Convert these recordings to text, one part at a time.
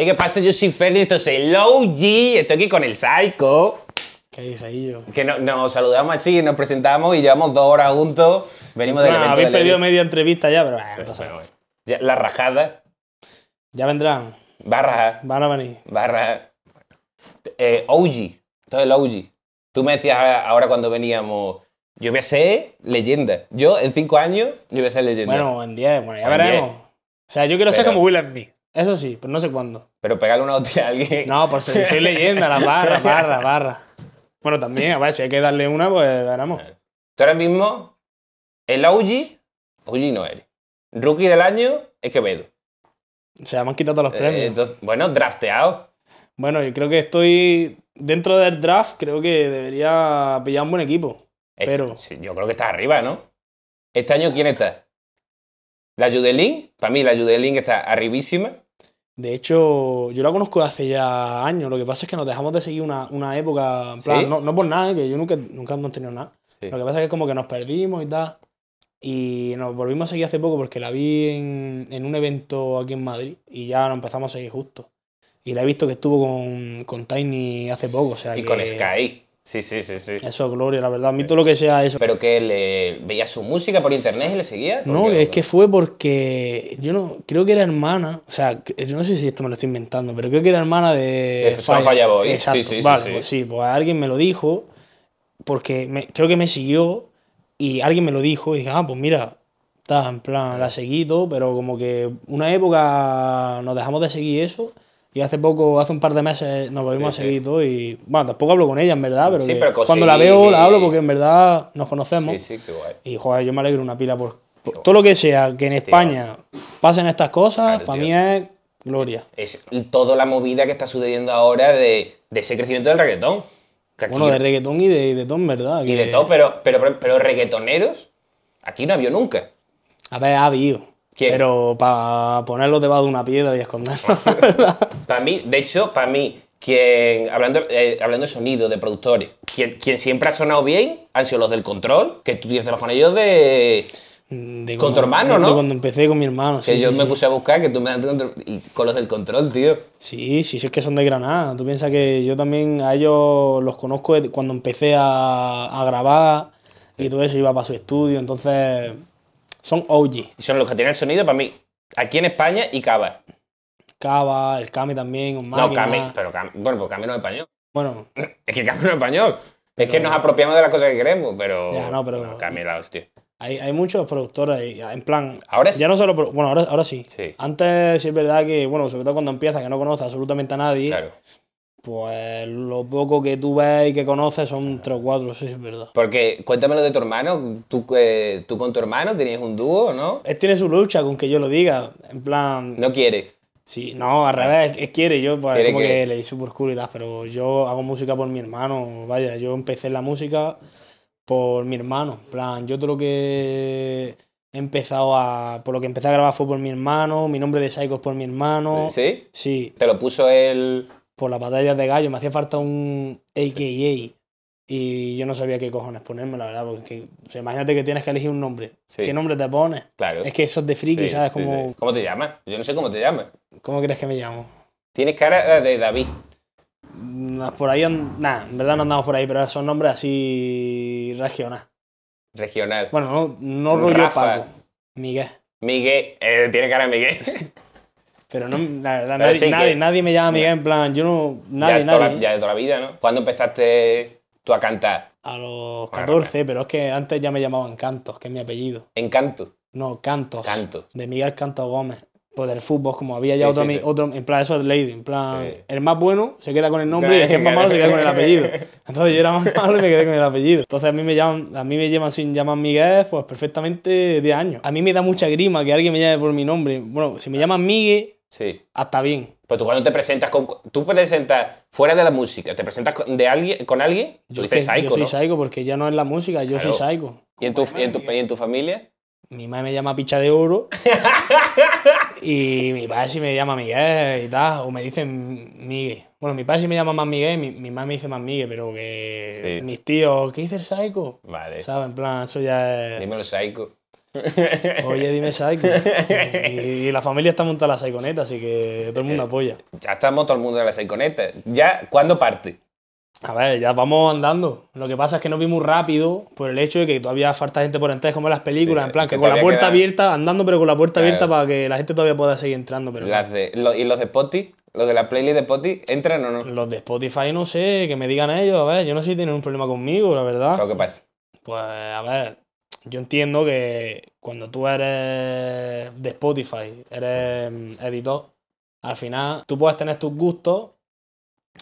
Hey, ¿Qué pasa? Yo soy Félix, esto es el OG, estoy aquí con el Psycho. ¿Qué dice ahí yo? Que no- nos saludamos así, nos presentamos y llevamos dos horas juntos. Venimos del Bueno, evento habéis perdido media entrevista ya, pero, bueno, no pasa nada. Ya, La rajada, ya vendrán, barra, van a venir. barra. Eh, OG, todo el OG. Tú me decías ahora, ahora cuando veníamos, yo voy a ser leyenda. Yo en cinco años, yo voy a ser leyenda. Bueno, en 10, bueno, ya En veremos. O sea, yo quiero ser Pero- como Will Smith. Eso sí, pero no sé cuándo. Pero pegarle una hostia a alguien. No, por ser, soy leyenda, la barra, barra, barra. Bueno, también, a ver, si hay que darle una, pues veremos. Tú ahora mismo, el OG, OG no eres. Rookie del año es Quevedo. O sea, me han quitado todos los Eh, premios. entonces, bueno, drafteado. Bueno, yo creo que estoy dentro del draft, creo que debería pillar un buen equipo. Este- Pero- sí, yo creo que está arriba, ¿no? Este año, ¿quién está? La Judelín. Para mí, la Judelín está arribísima. De hecho, yo la conozco hace ya años. Lo que pasa es que nos dejamos de seguir una, una época. En ¿Sí? plan, no, no por nada, que yo nunca, nunca hemos tenido nada. Sí. Lo que pasa es que como que nos perdimos y tal. Y nos volvimos a seguir hace poco porque la vi en, en un evento aquí en Madrid y ya nos empezamos a seguir justo. Y la he visto que estuvo con, con Tiny hace poco. O sea Y que con Sky. Sí, sí, sí, sí. Eso es gloria, la verdad. A mí todo lo que sea eso. Pero que le veía su música por internet y le seguía. No, Porque- es que fue porque yo no creo que era hermana, o sea, yo no sé si esto me lo estoy inventando, pero creo que era hermana de De Son Falla Boy. Exacto. Sí, sí, sí, vale, sí. pues sí, pues alguien me lo dijo porque me- creo que me siguió y alguien me lo dijo y dije, ah, pues mira, está en plan, la seguí todo, pero como que una época nos dejamos de seguir eso y hace poco, hace un par de meses nos volvimos Sí, a seguir y todo y bueno, tampoco hablo con ella en verdad, pero, Sí, cuando la veo la hablo porque en verdad nos conocemos. Sí, sí, qué guay. Y joder, yo me alegro una pila por, por todo lo que sea que en España pasen estas cosas, Claro, para tío. mí es gloria. Es toda la movida que está sucediendo ahora de, de ese crecimiento del reggaetón. Bueno, de reggaetón y de, de todo, en verdad. y de todo, pero, pero, pero reggaetoneros, aquí no había nunca. A ver, ha habido. ¿Quién? Pero para ponerlo debajo de una piedra y esconderlo. Para mí, de hecho, para mí, quien, hablando, eh, hablando de sonido, de productores, quien, quien siempre ha sonado bien han sido los del control, que tú tienes con ellos de. De Con tu cuando- hermano, de ¿no? cuando empecé con mi hermano. Que sí, yo sí, me sí. puse a buscar, que tú me tu control. Y con los del control, tío. Sí, sí, sí, es que son de Granada. Tú piensas que yo también a ellos los conozco de cuando empecé a, a grabar y todo eso, iba para su estudio. Entonces, son OG. Y son los que tienen el sonido para mí. Aquí en España y Cava. Cava, el Kame también, un No. Cami, pero bueno, pues Cami no es español. Bueno, Es que Cami no es español. Es que nos apropiamos de las cosas que queremos, pero. Ya, no, pero- Cami la hostia. Hay, hay muchos productores, en plan, Ahora sí. ya no solo, bueno, ahora, ahora sí. Sí. Antes sí es verdad que, bueno, sobre todo cuando empieza, que no conoce absolutamente a nadie, Claro. Pues lo poco que tú ves y que conoces son tres o cuatro, sí, es verdad. Porque cuéntamelo de tu hermano. ¿Tú, eh, tú con tu hermano tenías un dúo, ¿no? Él tiene su lucha con que yo lo diga, en plan, No quiere. sí, no, al revés, es, quiere, yo pues Quiere como que- que le hice por culo y tal, pero yo hago música por mi hermano, vaya, yo empecé la música por mi hermano, en plan, yo todo lo que he empezado a, por lo que empecé a grabar fue por mi hermano, mi nombre de Psycho es por mi hermano, ¿Sí? sí, Te lo puso él. Por las batallas de gallo, me hacía falta un AKA. Y yo no sabía qué cojones ponerme, la verdad, porque o sea, imagínate que tienes que elegir un nombre. Sí. ¿Qué nombre te pones? Claro. Es que eso es de friki, Sí, ¿sabes? Como. ¿Cómo te llamas? Yo no sé cómo te llamas. ¿Cómo crees que me llamo? Tienes cara de David. Por ahí, nada, en verdad no andamos por ahí, pero son nombres así regionales. Regional. Bueno, no, no rollo Rafa. Paco, Miguel. Miguel. eh, tiene cara de Miguel. Pero no, la verdad, nadie, sí que- nadie, me llama Miguel, en plan, yo no, nadie, ya, la, nadie. ya de toda la vida, ¿no? ¿Cuándo empezaste tú a cantar? A los Bueno, 14, pero es que antes ya me llamaban Cantos, que es mi apellido. En canto. No, Cantos. Cantos. De Miguel Cantos Gómez. Pues del fútbol, como había ya Sí, otro, sí, mi- sí. otro, en plan, eso es lady, en plan, el más bueno se queda con el nombre y el que es más malo se queda con el apellido. Entonces yo era más malo y me quedé con el apellido. Entonces a mí me llaman, a mí me llevan sin llamar Miguel, pues perfectamente 10 años. A mí me da mucha grima que alguien me llame por mi nombre. Bueno, si me llaman Miguel, Sí. hasta bien. Pues tú cuando te presentas con. Tú presentas fuera de la música, te presentas con, de alguien, con alguien, tú Yo, es dices que- psycho, yo soy ¿no? psycho porque ya no es la música, yo soy psycho. ¿Y en tu, y en tu, y en tu familia? Mi madre me llama Picha de Oro. y mi padre sí me llama Miguel y tal. O me dicen Miguel. Bueno, mi padre sí me llama más Miguel, mi, mi madre me dice más Miguel, pero que Sí. mis tíos, ¿qué dice el psycho? Vale. ¿Sabes? En plan, eso ya es. Dímelo, psycho. Oye, dime Psycho. Y, y la familia está montada a la Psyconeta, así que todo el mundo apoya. Ya estamos todo el mundo en la Psyconeta. ¿Ya cuándo parte? A ver, ya vamos andando. Lo que pasa es que no vi muy rápido por el hecho de que todavía falta gente por entrar, como en las películas, Sí, en plan, que, que con la puerta queda- abierta, andando, pero con la puerta Claro. abierta para que la gente todavía pueda seguir entrando. Pero Las de, lo- ¿Y los de Spotify? ¿Los de la playlist de Spotify entran o no? los de Spotify no sé, que me digan ellos, a ver, yo no sé si tienen un problema conmigo, la verdad. Lo que pasa. Pues a ver, yo entiendo que cuando tú eres de Spotify, eres mm, editor, al final tú puedes tener tus gustos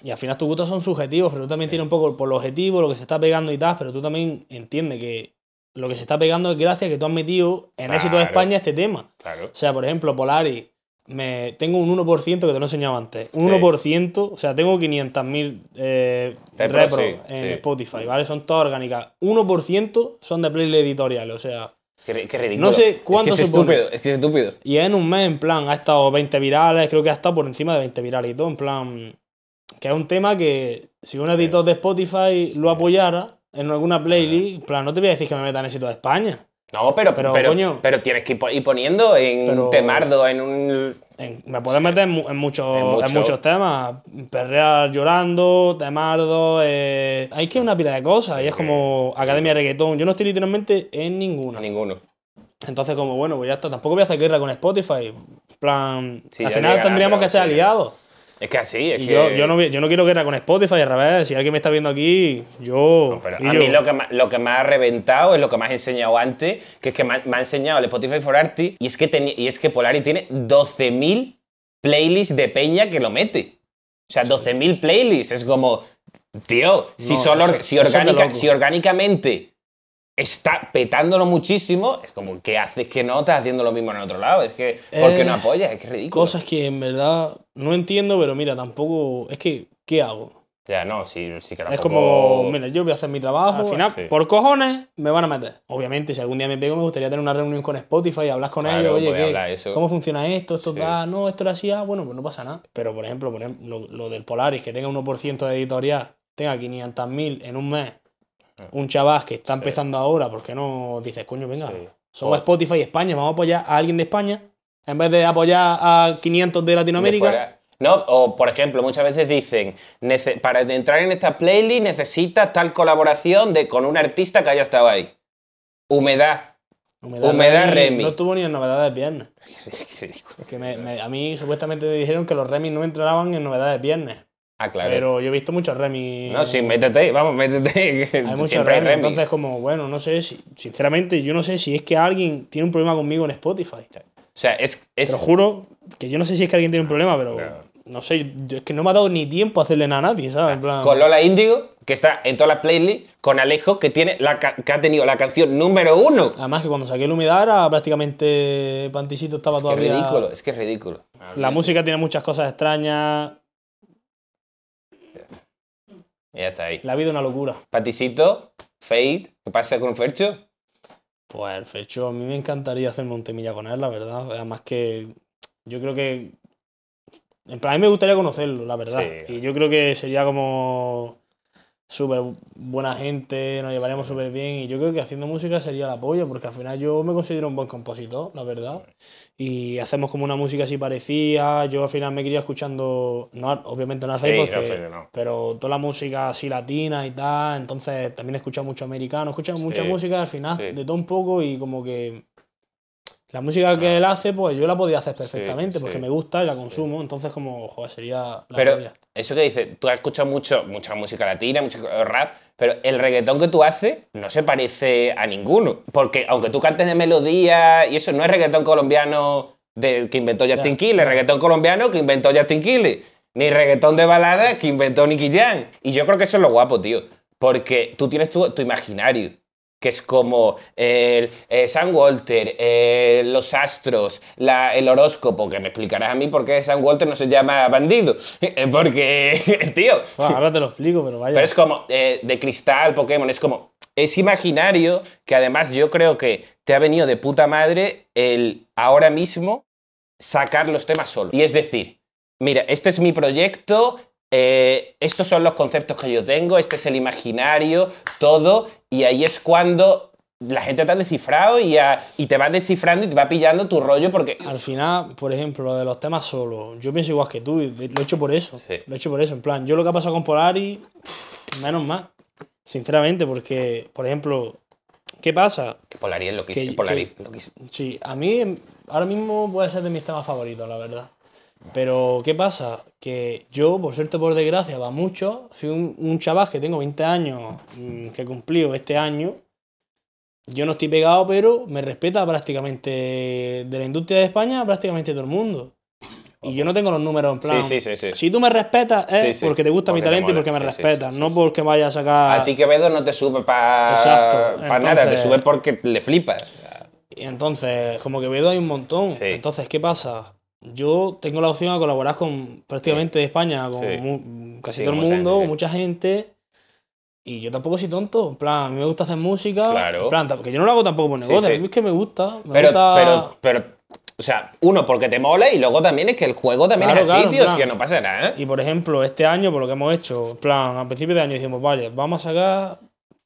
y al final tus gustos son subjetivos, pero tú también tienes un poco por lo objetivo, lo que se está pegando y tal, pero tú también entiendes que lo que se está pegando es gracias a que tú has metido en éxito de Claro. España este tema. Claro. O sea, por ejemplo, Polaris, me, tengo un 1% que te lo he enseñado antes. Un Sí. 1%, o sea, tengo 500.000 eh, Repro, repro sí, en sí. Spotify, ¿vale? Son todas orgánicas. 1% son de playlist editoriales, o sea. Qué, qué ridículo. No sé cuánto es que es se pone. estúpido, es que es estúpido. Y en un mes, en plan, ha estado 20 virales, creo que ha estado por encima de 20 virales y todo, en plan. Que es un tema que si un editor de Spotify lo apoyara en alguna playlist, en plan, no te voy a decir que me meta en éxito de España. No, pero, Pero, pero, coño. pero tienes que ir po- ir poniendo en Pero- un temardo, en un. En- me puedes meter en, mu- en muchos, En en, mucho. muchos temas. Perrear llorando, temardo. Eh... Hay que una pila de cosas. Y es como Academia de Reggaetón. Yo no estoy literalmente en ninguna. Ninguno. Entonces, como bueno, pues ya está. Tampoco voy a hacer guerra con Spotify. Plan, Sí, al final tendríamos que ser aliados. Es que así, es Y que. yo, yo, no, yo no quiero guerra con Spotify, al revés. Si alguien me está viendo aquí, yo. No, a yo. mí lo que, lo que me ha reventado es lo que me has enseñado antes, que es que me ha, me ha enseñado el Spotify for Artists y es que, y es que Polari tiene 12.000 playlists de peña que lo mete. O sea, 12.000 playlists. Es como, tío, si, No, solo, eso- si, orgánica- si orgánicamente está petándolo muchísimo, es como, ¿qué haces que no estás haciendo lo mismo en otro lado? Es que, ¿por qué Eh, no apoyas? Es que es ridículo. Cosas que en verdad no entiendo, pero mira, tampoco. Es que, ¿qué hago? Ya, no, sí, sí que Es tampoco- como, mira, yo voy a hacer mi trabajo. Al final, sí. por cojones, me van a meter. Obviamente, si algún día me pego, me gustaría tener una reunión con Spotify y hablar con Claro, ellos. Oye, ¿qué- eso. ¿cómo funciona esto? Esto Sí. da, no, esto era así, ah, bueno, pues no pasa nada. Pero, por ejemplo, por ejemplo lo, lo del Polaris, que tenga 1% de editorial, tenga 500.000 en un mes, un chaval que está empezando ahora, ¿por qué no dices, coño, venga, Sí. somos Spotify España, vamos a apoyar a alguien de España, en vez de apoyar a 500 de Latinoamérica? No, o por ejemplo, muchas veces dicen, "Nece- para entrar en esta playlist necesitas tal colaboración de, con un artista que haya estado ahí. Humedad. Humedad Remy. No tuvo ni en novedades viernes. Qué ridículo. Que me- me- a mí supuestamente me dijeron que los remis no entraban en novedades viernes. Ah, claro. Pero yo he visto muchos remis. no, sí, métete, vamos, métete. que Hay muchos remis. remix. Entonces, como, bueno, no sé si. Sinceramente, yo no sé si es que alguien tiene un problema conmigo en Spotify. O sea, es. es Te lo juro que yo no sé si es que alguien tiene un problema, pero. Claro. No sé, es que no me ha dado ni tiempo a hacerle nada a nadie, ¿sabes? En plan- con Lola Índigo, que está en todas las playlists, con Alejo, que, tiene la, que ha tenido la canción número uno. Además que cuando saqué la humedad era prácticamente Panticito estaba Es que es todavía. ridículo, es que es ridículo. La música tiene muchas cosas extrañas. Ya está ahí. La vida es una locura. Patisito, Fade, ¿qué pasa con Fercho? Pues el Fercho, a mí me encantaría hacerme un temilla con él, la verdad. Además que yo creo que... En plan, a mí me gustaría conocerlo, la verdad. Sí. Y yo creo que sería como súper buena gente, nos llevaríamos súper bien. Y yo creo que haciendo música sería el apoyo, porque al final yo me considero un buen compositor, la verdad. Y hacemos como una música así parecida. Yo al final me quería escuchando, no, obviamente no Sí, hacéis no porque... no. Pero toda la música así latina y tal, entonces también he escuchado mucho americano, he escuchado mucha Sí, música al final, sí. de todo un poco y como que la música que él hace, pues yo la podía hacer perfectamente porque sí. me gusta y la consumo, entonces como, joder, sería la Pero eso que dices, tú has escuchado mucho, mucha música latina, mucho rap, pero el reggaetón que tú haces no se parece a ninguno. Porque aunque tú cantes de melodía y eso no es reggaetón colombiano de, que inventó Justin Quiles, reggaetón colombiano que inventó Justin Quiles, ni reggaetón de balada que inventó Nicky Jam. Y yo creo que eso es lo guapo, tío. Porque tú tienes tu, tu imaginario. Que es como el, eh, San Walter, eh, los astros, la- el horóscopo, que me explicarás a mí por qué San Walter no se llama bandido. Porque, tío, Bueno, ahora te lo explico, pero vaya. pero es como eh, de cristal, Pokémon, es como. Es imaginario que además yo creo que te ha venido de puta madre el ahora mismo sacar los temas solo. Y es decir, mira, este es mi proyecto, eh, estos son los conceptos que yo tengo, este es el imaginario, todo, y ahí es cuando la gente te ha descifrado y, te va descifrando y te va pillando tu rollo porque... Al final, por ejemplo, lo de los temas solos, yo pienso igual que tú, y lo he hecho por eso. Sí. Lo he hecho por eso. En plan, yo lo que ha pasado con Polari, pff, menos más. Sinceramente, porque, por ejemplo, ¿qué pasa? Que Polari es lo que hice, Que- Polari, que- lo que. Sí, a mí ahora mismo puede ser de mis temas favoritos, la verdad. Pero, ¿qué pasa? Que yo, por suerte por desgracia, va mucho. Soy un, un chaval que tengo 20 años, mm, que he cumplido este año. Yo no estoy pegado, pero me respeta prácticamente de la industria de España, prácticamente todo el mundo. Y yo no tengo los números en plan. Sí, sí, sí, sí. Si tú me respetas es porque te gusta mi porque talento y porque me respetas, no porque vaya a sacar. A ti Quevedo no te sube para Exacto, nada, te sube porque le flipas. Y entonces, como que veo hay un montón. Entonces, ¿qué pasa? Yo tengo la opción a colaborar con prácticamente de España, con Sí. mu- casi Sí, todo el mundo, gente, sí. mucha gente. Y yo tampoco soy tonto. En plan, a mí me gusta hacer música. Claro. En plan, porque yo no lo hago tampoco por Sí, negocio. sí. A mí es que me gusta. Me Pero, gusta... pero, pero, o sea, uno, porque te mola y luego también es que el juego también Claro, es así, claro, tío, es que no pasa nada. ¿eh? Y por ejemplo, este año, por lo que hemos hecho, en plan, a principio de año dijimos, vale, vamos a sacar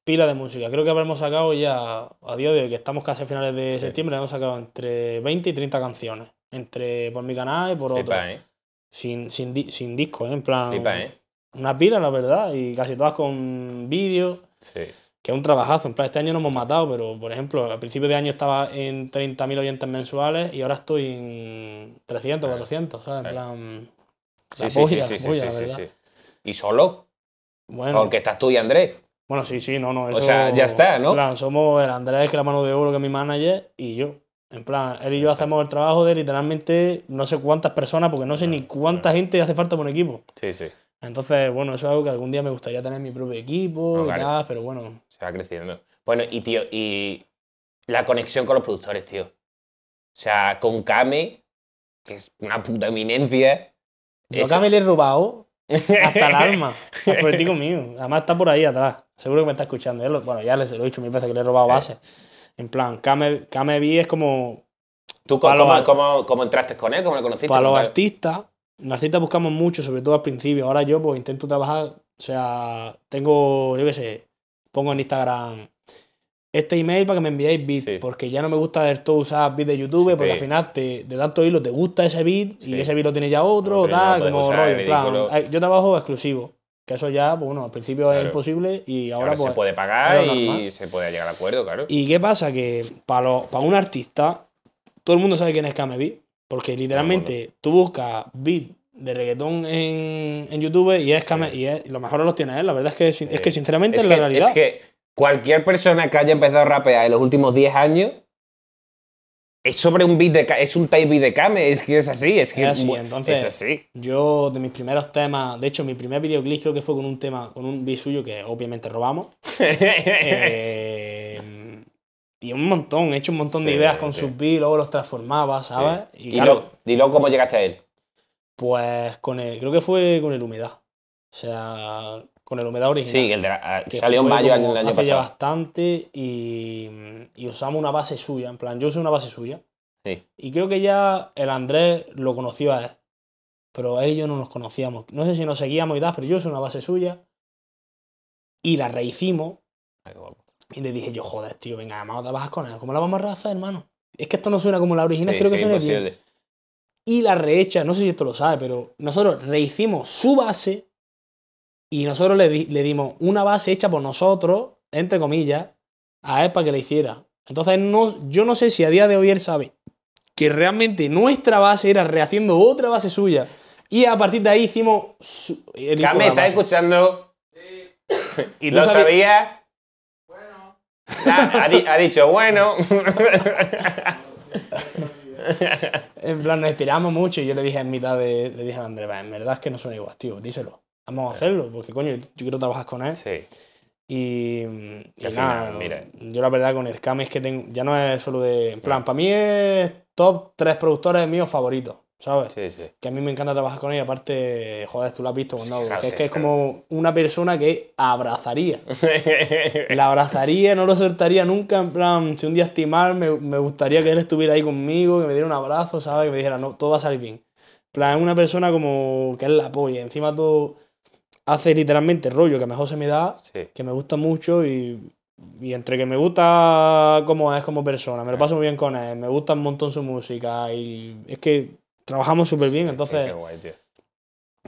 pila de música. Creo que habremos sacado ya, a día de hoy, que estamos casi a finales de Sí. septiembre, hemos sacado entre 20 y 30 canciones. Entre por mi canal y por otro. Flipa, ¿eh? Sin, sin, di- sin disco, ¿eh? en plan. Flipa, ¿eh? Una pila, la verdad, y casi todas con vídeos, Sí. que es un trabajazo. En plan, este año no hemos matado, pero por ejemplo, al principio de año estaba en 30.000 oyentes mensuales y ahora estoy en 300, 400, ¿sabes? En Claro. plan. Sí, La sí, polla, sí, la polla, sí, la sí, verdad. sí. Y solo, Bueno, aunque estás tú y Andrés. bueno, sí, sí, no, no. O Eso, sea, ya está, ¿no? En plan, somos el Andrés, que es la mano de oro, que es mi manager, y yo. En plan, él y yo hacemos el trabajo de literalmente no sé cuántas personas, porque no sé ni cuánta gente hace falta por un equipo. Sí, sí. Entonces, bueno, eso es algo que algún día me gustaría tener mi propio equipo No, y claro. tal, pero bueno. Se va creciendo. Bueno, y tío, y la conexión con los productores, tío. O sea, con Kame, que es una puta eminencia. Yo Eso- acá me le he robado hasta el alma, al político mío. Además está por ahí atrás. Seguro que me está escuchando. Bueno, ya les lo he dicho mil veces que le he robado bases. En plan, Kame, Kame B es como ¿Tú cómo, cómo, cómo- cómo entraste con él? ¿Cómo le conociste? para los artistas. Los artistas buscamos mucho, sobre todo al principio. Ahora yo pues intento trabajar, o sea, tengo, yo qué sé, pongo en Instagram este email para que me enviéis beat, Sí. porque ya no me gusta del todo usar beat de YouTube, Sí. porque al final te, de tanto hilo te gusta ese beat y ese beat lo tiene ya otro, no lo tal, como rollo. en plan, yo trabajo exclusivo, que eso ya, pues bueno, al principio es imposible y ahora, Ahora pues... se puede pagar y se puede llegar a acuerdo, claro. ¿Y qué pasa? Que para, para un artista, todo el mundo sabe quién es Kame Beat, porque literalmente tú buscas beat de reggaetón en, en YouTube y es Kame, y es- lo mejor los tiene él. La verdad es que, es que sinceramente es es, que, la realidad. es que cualquier persona que haya empezado a rapear en los últimos 10 años es sobre un beat de es un type beat de Kame, es que es así, es que Es así, entonces- es así. Yo, de mis primeros temas, de hecho, mi primer videoclip creo que fue con un tema, con un beat suyo que obviamente robamos. Eh, y un montón, he hecho un montón de Sí, ideas con sí. sus beats, luego los transformaba, ¿sabes? Y Dilo, claro, dilo cómo llegaste a él. pues con el, creo que fue con el humedad. O sea, con el humedad original. Sí, el de la- ah, que salió en mayo el año hace ya pasado. bastante y, y usamos una base suya. En plan, yo usé una base suya. Sí. Y creo que ya el Andrés lo conoció a él. Pero él y yo no nos conocíamos. No sé si nos seguíamos y tal, pero yo usé una base suya. Y la rehicimos. Ay, guapo. Y le dije yo, joder, tío, venga, vamos a trabajar con él. ¿Cómo la vamos a rehacer, hermano? Es que esto no suena como la original, Sí, creo que sí, suena bien. imposible. Y la rehecha, no sé si esto lo sabe, pero nosotros rehicimos su base y nosotros le, di- le dimos una base hecha por nosotros, entre comillas, a él para que la hiciera. Entonces, no, yo no sé si a día de hoy él sabe que realmente nuestra base era rehaciendo otra base suya. Y a partir de ahí hicimos. su- ¿estás escuchando? Y tú ¿Lo sabías? Bueno. ha, di- ha dicho bueno. En plan, nos inspiramos mucho y yo le dije en mitad de. Le dije a Andrés, "Va, en verdad es que no suena igual, tío, díselo. Vamos a hacerlo, porque coño, yo quiero trabajar con él. sí. Y, y nada, final, mira. yo la verdad con el Cam es que tengo, ya no es solo de... En plan, para mí es top tres productores míos favoritos, ¿sabes? Sí, sí. Que a mí me encanta trabajar con él y aparte, joder, tú lo has visto cuando Sí, claro, que es que es claro. como una persona que abrazaría. La abrazaría, no lo soltaría nunca, en plan, si un día estoy mal, me, me gustaría que él estuviera ahí conmigo, que me diera un abrazo, ¿sabes? Que me dijera, no, todo va a salir bien. En plan, es una persona como que él la apoya, encima todo hace literalmente rollo que mejor se me da Sí. que me gusta mucho y y entre que me gusta cómo es como persona, me lo paso muy bien con él, me gusta un montón su música y es que trabajamos súper bien, entonces Qué guay, tío.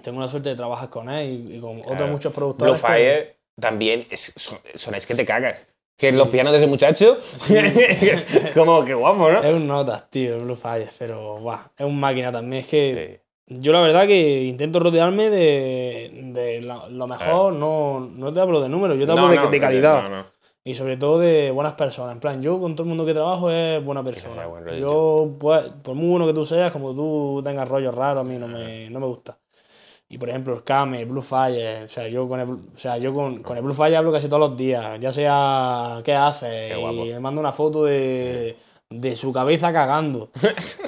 tengo la suerte de trabajar con él y, y con Claro. otros muchos Blue productores. que- Fire también es, son, sonáis que te cagas. Que los pianos de ese muchacho, como que guapo, ¿no? Es un notas, tío, Blue Fire, pero buah, es un máquina también. Es que yo la verdad que intento rodearme de, de la- lo mejor, no, no te hablo de números, yo te hablo No, de, no, de calidad. no. Y sobre todo de buenas personas. En plan, yo con todo el mundo que trabajo es buena persona. buen yo, pues, por muy bueno que tú seas, como tú tengas rollos raros, a mí no me, no me gusta. Y por ejemplo, el Kame, Blue Fire, o sea, yo con el, o sea, yo con, con el Blue Fire hablo casi todos los días, ya sea qué hace, Qué guapo. y me manda una foto de, de su cabeza cagando.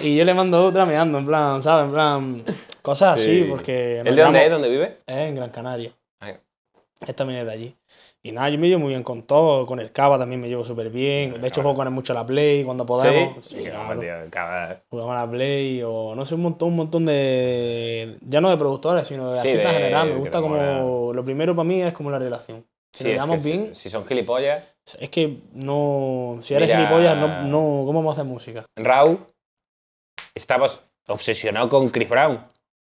y yo le mando otra meando, en plan, ¿sabes? En plan, cosas así, Sí. porque... ¿El de dónde es? ¿Dónde vive? es en Gran Canaria. Ahí. Él también es de allí. Y nada, yo me llevo muy bien con todo. Con el Cava también me llevo súper bien. De hecho, juego con él mucho a la Play cuando podemos. Sí, Sí, claro. tío, Jugamos a la Play o no sé, un montón, un montón de. Ya no de productores, sino de Sí, artistas en general. Me gusta como. mola. Lo primero para mí es como la relación. Si Sí, nos llevamos bien, Si son gilipollas. Es que no. Si eres Mira- gilipollas, no, no. ¿Cómo vamos a hacer música? Raúl estaba obsesionado con Chris Brown.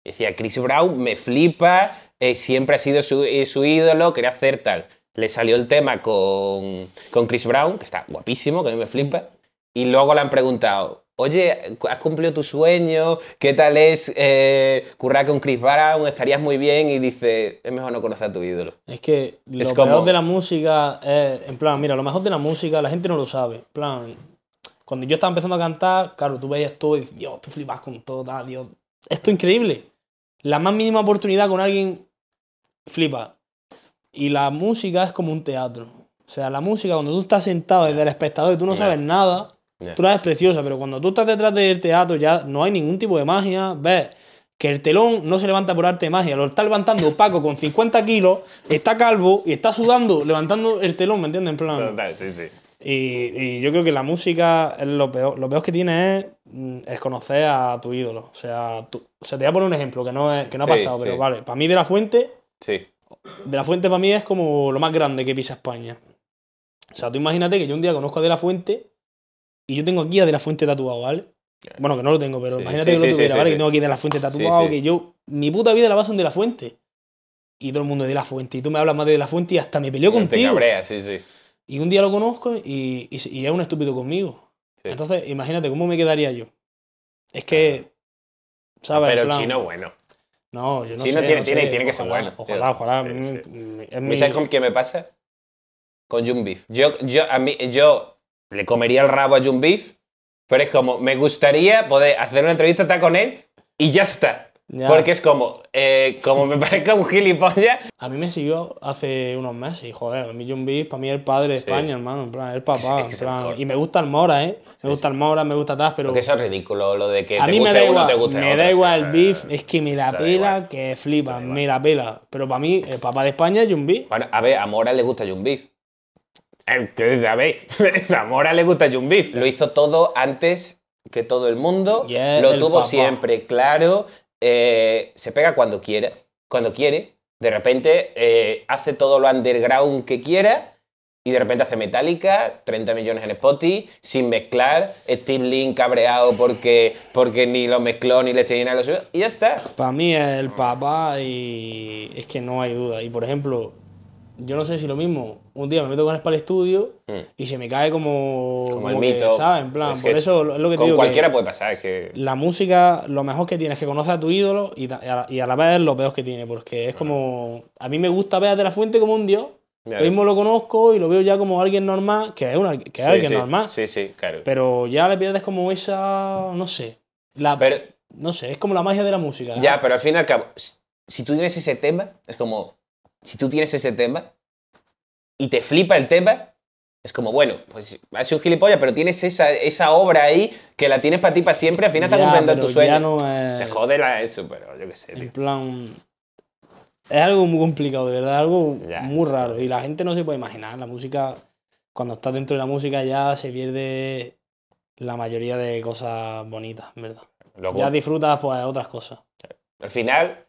Decía, Chris Brown me flipa, eh, siempre ha sido su, eh, su ídolo, quería hacer tal. Le salió el tema con, con Chris Brown, que está guapísimo, que a mí me flipa. Y luego le han preguntado, oye, ¿has cumplido tu sueño? ¿Qué tal es eh, currar con Chris Brown? Estarías muy bien. Y dice, es mejor no conocer a tu ídolo. Es que lo Es peor como- de la música es, en plan, mira, lo mejor de la música, la gente no lo sabe. En plan, cuando yo estaba empezando a cantar, claro, tú veías todo y dices, Dios, tú flipas con todo, Dios. Esto es increíble. La más mínima oportunidad con alguien flipa. Y la música es como un teatro. O sea, la música, cuando tú estás sentado desde el espectador y tú no sabes nada, Ya. tú la ves preciosa, pero cuando tú estás detrás del teatro ya no hay ningún tipo de magia, ves que el telón no se levanta por arte de magia, lo está levantando Paco con 50 kilos, está calvo y está sudando levantando el telón, ¿me entiendes? En plan. Total, sí, sí. Y, y yo creo que la música es lo peor. Lo peor que tiene es, mm, es conocer a tu ídolo. O sea, tú- o sea, te voy a poner un ejemplo que no, es, que no ha Sí, pasado, pero sí. vale. Para mí, De La Fuente, Sí. De La Fuente para mí es como lo más grande que pisa España. O sea, tú imagínate que yo un día conozco a De La Fuente y yo tengo aquí a De La Fuente tatuado, ¿vale? Bueno, que no lo tengo, pero Sí, imagínate sí, que lo tuviera, ¿vale? Que tengo aquí De La Fuente tatuado, que yo, mi puta vida la baso en De La Fuente. Y todo el mundo de La Fuente. Y tú me hablas más de De La Fuente y hasta me peleo No te contigo. cabreas, sí, sí. Y un día lo conozco y, y, y es un estúpido conmigo. Entonces, imagínate cómo me quedaría yo. Es que. ¿Sabes? Pero plan- chino bueno. No, yo no Chino sé, tiene- no tiene- sé. tiene que ser Ojalá, bueno, Ojalá, tío. ojalá. Sí, sí. mm, es ¿Me mi- sabes con qué me pasa? Con Jun Beef. Yo, yo, a mí, yo le comería el rabo a Jun Beef, pero es como, me gustaría poder hacer una entrevista con él y ya está. Ya. Porque es como, eh, como me parezca un gilipollas. A mí me siguió hace unos meses y joder, a mí John Beef, para mí es el padre de Sí. España, hermano, en plan, el papá. que en plan, y me gusta el Mora, ¿eh? Me gusta el Mora, me gusta Taz, pero Porque eso es ridículo, lo de que a te mí me guste da uno, igual, te guste me otro, da sí, igual el eh, beef, es que me la pela, que flipa, me la pela. Pero para mí, el papá de España es John Beef. Bueno, a ver, a Mora le gusta Jun Beef. Eh, que, A Mora le gusta Jun Beef. Lo hizo todo antes que todo el mundo. Y es lo el tuvo papá. siempre claro. eh, se pega cuando quiera. Cuando quiere. De repente eh, hace todo lo underground que quiera. Y de repente hace Metallica, 30 millones en Spotify, sin mezclar. Steve Link cabreado porque, porque ni lo mezcló ni le eché nada lo suyo. Y ya está. Para mí es el papá y es que no hay duda. Y por ejemplo, yo no sé si lo mismo, un día me meto con él para el estudio Mm. y se me cae como, Como el que, mito. ¿sabes? En plan, Es por que eso es lo que te Con digo. que cualquiera puede pasar. Es que. La música, lo mejor que tiene es que conoces a tu ídolo y, a, y a la vez lo peor que tiene, porque es como. A mí me gusta ver a De La Fuente como un dios. Yo mismo lo conozco y lo veo ya como alguien normal, que es, una, que es Sí, alguien sí, normal. Sí, sí, claro. Pero ya le pierdes como esa. No sé. La, Pero, no sé, es como la magia de la música. ¿eh? ya, pero al fin y al cabo, si tú tienes ese tema, es como, si tú tienes ese tema y te flipa el tema, es como, bueno, pues sido un gilipollas, pero tienes esa, esa obra ahí que la tienes para ti para siempre, al final estás cumpliendo tu sueño. ya no es- Te jode la- eso, pero yo qué sé, En tío. plan. Es algo muy complicado, de verdad, algo Ya, muy sí. raro. Y la gente no se puede imaginar. La música, cuando estás dentro de la música, ya se pierde la mayoría de cosas bonitas, en verdad. Luego, Ya disfrutas, pues, otras cosas. al final,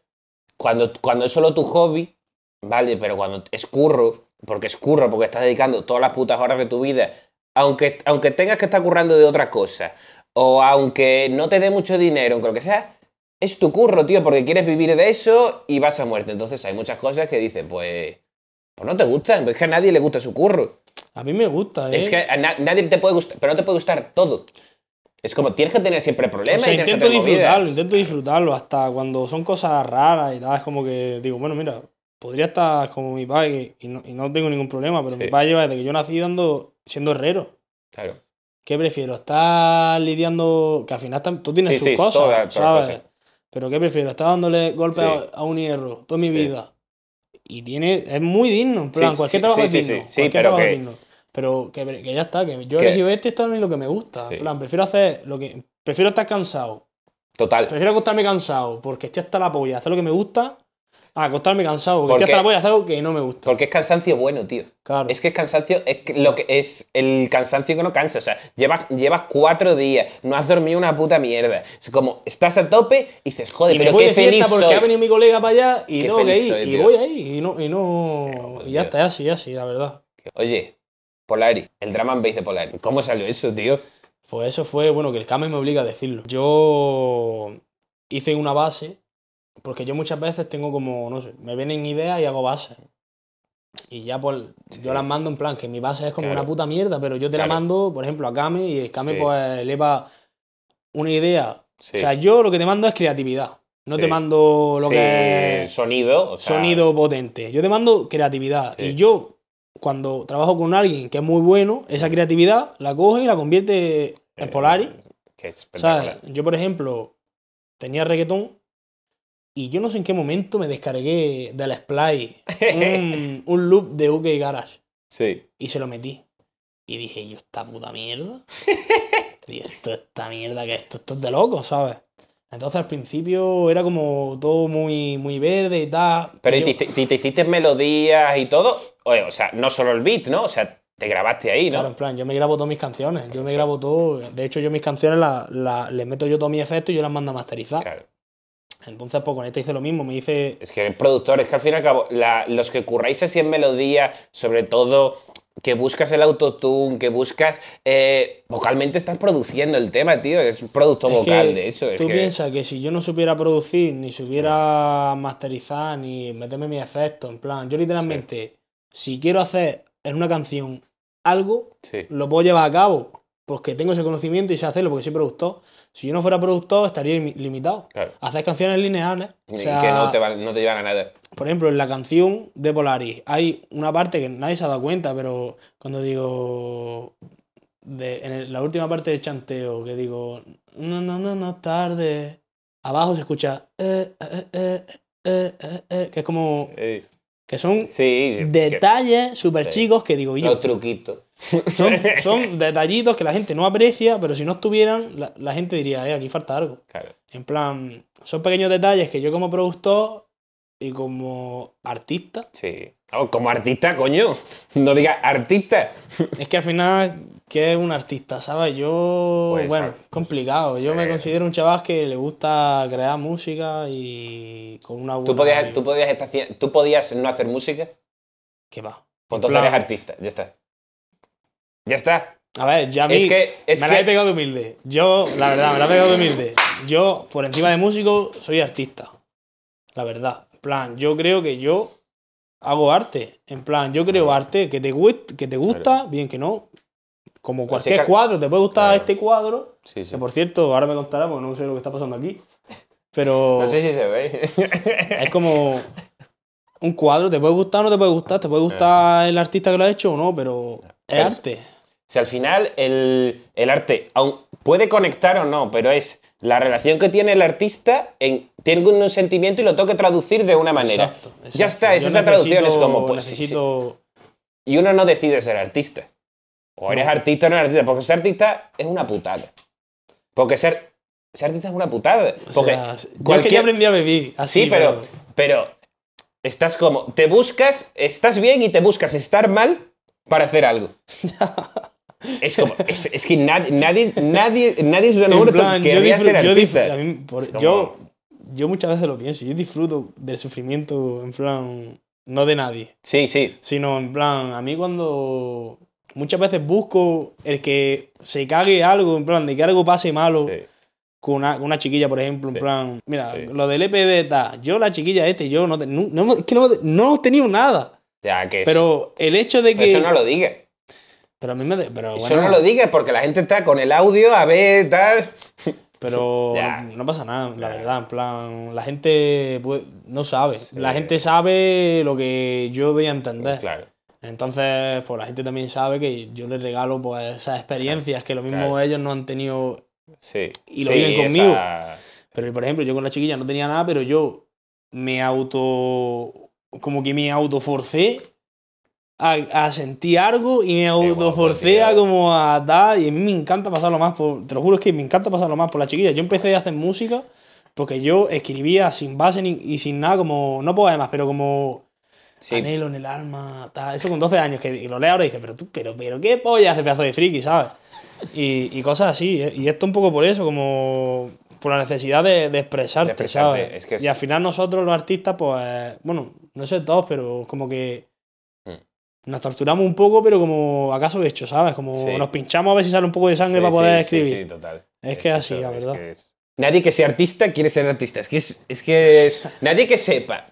cuando, cuando es solo tu hobby, vale, pero cuando es curro, porque es curro, porque estás dedicando todas las putas horas de tu vida, aunque, aunque tengas que estar currando de otra cosa, o aunque no te dé mucho dinero, aunque lo que sea, es tu curro, tío, porque quieres vivir de eso y vas a muerte. Entonces hay muchas cosas que dices, pues, pues no te gustan, es que a nadie le gusta su curro. A mí me gusta, ¿eh? Es que a na- nadie te puede gustar, pero no te puede gustar todo. Es como, tienes que tener siempre O problemas. sea, y intento disfrutarlo, intento disfrutarlo hasta cuando son cosas raras y tal. Es como que digo, bueno, mira, podría estar como mi padre y no, y no tengo ningún problema, pero Sí. mi padre lleva desde que yo nací dando, siendo herrero. Claro. ¿Qué prefiero? ¿Estar lidiando? Que al final tú tienes Sí, sus sí, cosas, ¿sabes? Pero ¿qué prefiero? ¿Estar dándole golpes a, un hierro toda mi vida? Y tiene, es muy digno, en plan, cualquier trabajo es digno. cualquier pero trabajo que- es digno. Pero que, que ya está, que yo he elegido esto y esto es lo que me gusta. En plan, prefiero hacer lo que. Prefiero estar cansado. Total. Prefiero acostarme cansado porque estoy hasta la polla, hacer lo que me gusta, a acostarme cansado porque Porque- estoy hasta la polla, hacer algo que no me gusta. Porque es cansancio bueno, tío. Claro. Es que es cansancio, es que lo que es el cansancio que no cansa. O sea, llevas, llevas cuatro días, no has dormido una puta mierda. Es como, estás a tope y dices, joder, y pero qué feliz porque soy. ha venido mi colega para allá y Qué tengo que feliz ir. soy, y tío. voy ahí y no. Y, no, y ya tío. está, así, así, la verdad. Oye, Polari, el drama and bass de Polari. ¿Cómo salió eso, tío? Pues eso fue, bueno, que el Kame me obliga a decirlo. Yo hice una base, porque yo muchas veces tengo como, no sé, me vienen ideas y hago bases. Y ya pues yo las mando en plan que mi base es como Claro. una puta mierda, pero yo te la Claro. mando, por ejemplo, a Kame y el Kame Sí. pues eleva una idea. Sí. O sea, yo lo que te mando es creatividad. No Sí. te mando lo Sí, que es sonido. o sea, sonido potente. Yo te mando creatividad. Sí. Y yo, cuando trabajo con alguien que es muy bueno, esa creatividad la coge y la convierte en eh, Polari. Que es. Yo, por ejemplo, tenía reggaetón y yo no sé en qué momento me descargué del Splay un, un loop de UK Garage Sí. y se lo metí. Y dije, ¿yo esta puta mierda? Digo, esto esta mierda que esto, esto es de loco, ¿sabes? Entonces al principio era como todo muy, muy verde y tal. Pero y ¿y yo- te, te- te hiciste melodías y todo? Oye, o sea, no solo el beat, ¿no? O sea, te grabaste ahí, ¿no? Claro, en plan, yo me grabo todas mis canciones. Yo me grabo todo. De hecho, yo mis canciones la- la- les meto yo todos mis efectos y yo las mando a masterizar. Claro. Entonces, pues con esta hice lo mismo. Me hice Es que el productor, es que al fin y al cabo, la- los que curráis así en melodía, sobre todo que buscas el autotune, que buscas. eh, vocalmente estás produciendo el tema, tío. Es un producto Es vocal de eso. Es Tú que- piensas que si yo no supiera producir, ni supiera masterizar, ni meterme mis efectos, en plan, yo literalmente, si quiero hacer en una canción algo, Sí. lo puedo llevar a cabo, porque tengo ese conocimiento y sé hacerlo, porque soy productor. Si yo no fuera productor, estaría imi- limitado. Claro. a Hacer canciones lineales. O Y sea, que no te, van- no te llevan a nada. por ejemplo, en la canción de Polaris hay una parte que nadie se ha dado cuenta, pero cuando digo. de- en el- la última parte del chanteo, que digo. No, no, no, no, tarde. Abajo se escucha. eh, eh, eh, que es como. Que son sí, detalles súper Sí. chicos que digo yo. los truquitos. Son, son detallitos que la gente no aprecia, pero si no estuvieran, la, la gente diría, eh, aquí falta algo. Claro. En plan, son pequeños detalles que yo como productor y como artista, Sí. Oh, como artista, coño. No digas artista. es que al final, ¿qué es un artista? ¿Sabes? Yo, Pues, bueno, complicado. Yo sí. me considero un chaval que le gusta crear música y con una buena... ¿Tú podías, tú, podías estar ¿Tú podías no hacer música? ¿Qué va? Pues En entonces plan, eres artista. Ya está. Ya está. A ver, ya a mí Es que- es me que- la he pegado de humilde. Yo, la verdad, me la he pegado de humilde. Yo, por encima de músico, soy artista. La verdad. En plan, yo creo que yo hago arte. En plan, yo creo arte que te, que te gusta, bien que no. Como cualquier que- cuadro, te puede gustar Claro. este cuadro. Sí, sí. Que por cierto, ahora me contará porque no sé lo que está pasando aquí. Pero No sé si se ve. es como un cuadro, te puede gustar o no te puede gustar. Te puede gustar el artista que lo ha hecho o no, pero es arte. Si al final el, el arte aun puede conectar o no, pero es la relación que tiene el artista, en, tiene un sentimiento y lo tengo que traducir de una manera. Exacto, Ya está, es Yo esa traducción. Es como, pues, sí, sí. necesito Y uno no decide ser artista. O eres No. artista o no eres artista. Porque ser artista es una putada. Porque ser, ser artista es una putada. O Porque sea, yo es que cualquier- aprendí a vivir. Así, Sí, pero, pero estás como, te buscas, estás bien y te buscas estar mal para hacer algo. es como, es, es que nadie, nadie, nadie, nadie En lo plan, yo, querría ser disfruto, yo, disfruto- mí, por- Es como- yo, yo muchas veces lo pienso. Yo disfruto del sufrimiento, en plan, no de nadie, Sí, sí. sino en plan, a mí cuando muchas veces busco el que se cague algo, en plan, de que algo pase malo sí. con una, con una chiquilla, por ejemplo, en Sí. plan, mira, Sí. lo del EPD tal, yo la chiquilla este, yo no, te- no, no es que no, no hemos tenido nada, Ya, que es- pero el hecho de que... eso no lo digas. Pero a mí me... de- Pero Eso bueno, no lo digas porque la gente está con el audio a ver tal. Pero no, no pasa nada, la verdad. En plan, la gente pues, no sabe. Sí. La gente sabe lo que yo doy a entender. Claro. Entonces, pues la gente también sabe que yo les regalo pues esas experiencias que lo mismo Claro. ellos no han tenido. Sí. Y lo Sí, viven conmigo. esa- Pero, por ejemplo, yo con la chiquilla no tenía nada, pero yo me auto. como que me autoforcé a, a sentir algo y me guapo, autoforcé a tío. como a dar. Y a mí me encanta pasarlo más por. Te lo juro es que me encanta pasarlo más por la chiquilla. Yo empecé a hacer música porque yo escribía sin base ni- y sin nada, como. no poemas, pero como. Sí. Anhelo en el alma, tal. Eso con 12 años, que y lo leo ahora y dice, pero tú, pero, pero qué polla hace pedazo de friki, ¿sabes? Y, y cosas así. Y esto un poco por eso, como por la necesidad de, de expresarte, De expresarte, ¿sabes? es que es- Y al final nosotros los artistas, pues, bueno, no sé todos, pero como que. Nos torturamos un poco, pero como acaso hecho, ¿sabes? Como Sí. nos pinchamos a ver si sale un poco de sangre Sí, para poder sí, escribir. Sí, total. Es que así, eso, la es verdad. que es- Nadie que sea artista quiere ser artista. Es que es, es que es- nadie que sepa.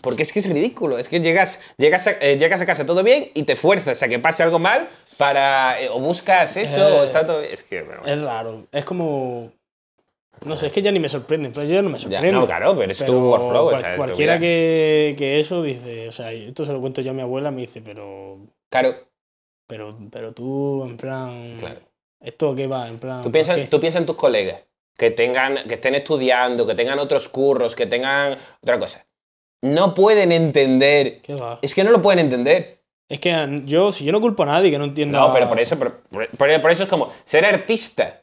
Porque es que es ridículo. Es que llegas, llegas, a, eh, llegas a casa todo bien y te fuerzas a que pase algo mal para. eh, o buscas eso, Eh, o está todo. Es que. bueno, Es raro. Es como. No sé, es que ya ni me sorprende. en plan, Yo ya no me ya, sorprende. no, claro, pero es tu Pero workflow. o cual- sea, es tu cualquiera vida. que, que eso dice, o sea, esto se lo cuento yo a mi abuela, me dice, pero, Claro, pero, pero tú, en plan, Claro. ¿esto qué va? En plan, tú ¿por piensas tú piensa en tus colegas que, tengan, que estén estudiando, que tengan otros curros, que tengan otra cosa. No pueden entender. ¿Qué va? Es que no lo pueden entender. Es que yo, si yo no culpo a nadie que no entienda. No, pero por eso, por- por- por eso es como ser artista.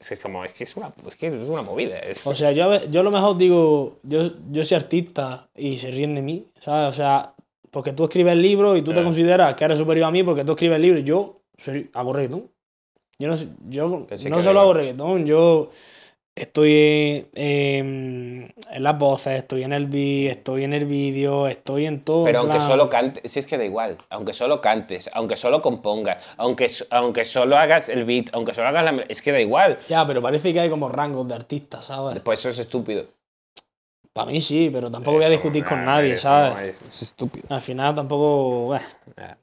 Es que es como, es que es una, es que es una movida. es- O sea, yo, yo a lo mejor digo, yo, yo soy artista y se ríen de mí, ¿sabes? O sea, porque tú escribes el libro y tú te consideras que eres superior a mí porque tú escribes el libro y yo soy, hago reggaetón. Yo no, yo Pensé no solo era hago reggaetón, yo estoy en, en las voces, estoy en el beat, estoy en el vídeo, estoy en todo. pero aunque plan- solo cantes, si es que da igual, aunque solo cantes, aunque solo compongas, aunque, aunque solo hagas el beat, aunque solo hagas la... Es que da igual. Ya, pero parece que hay como rangos de artistas, ¿sabes? Pues eso es estúpido. Para mí sí, pero tampoco voy a discutir con nadie, ¿sabes? no es- es estúpido. Al final tampoco... bueno.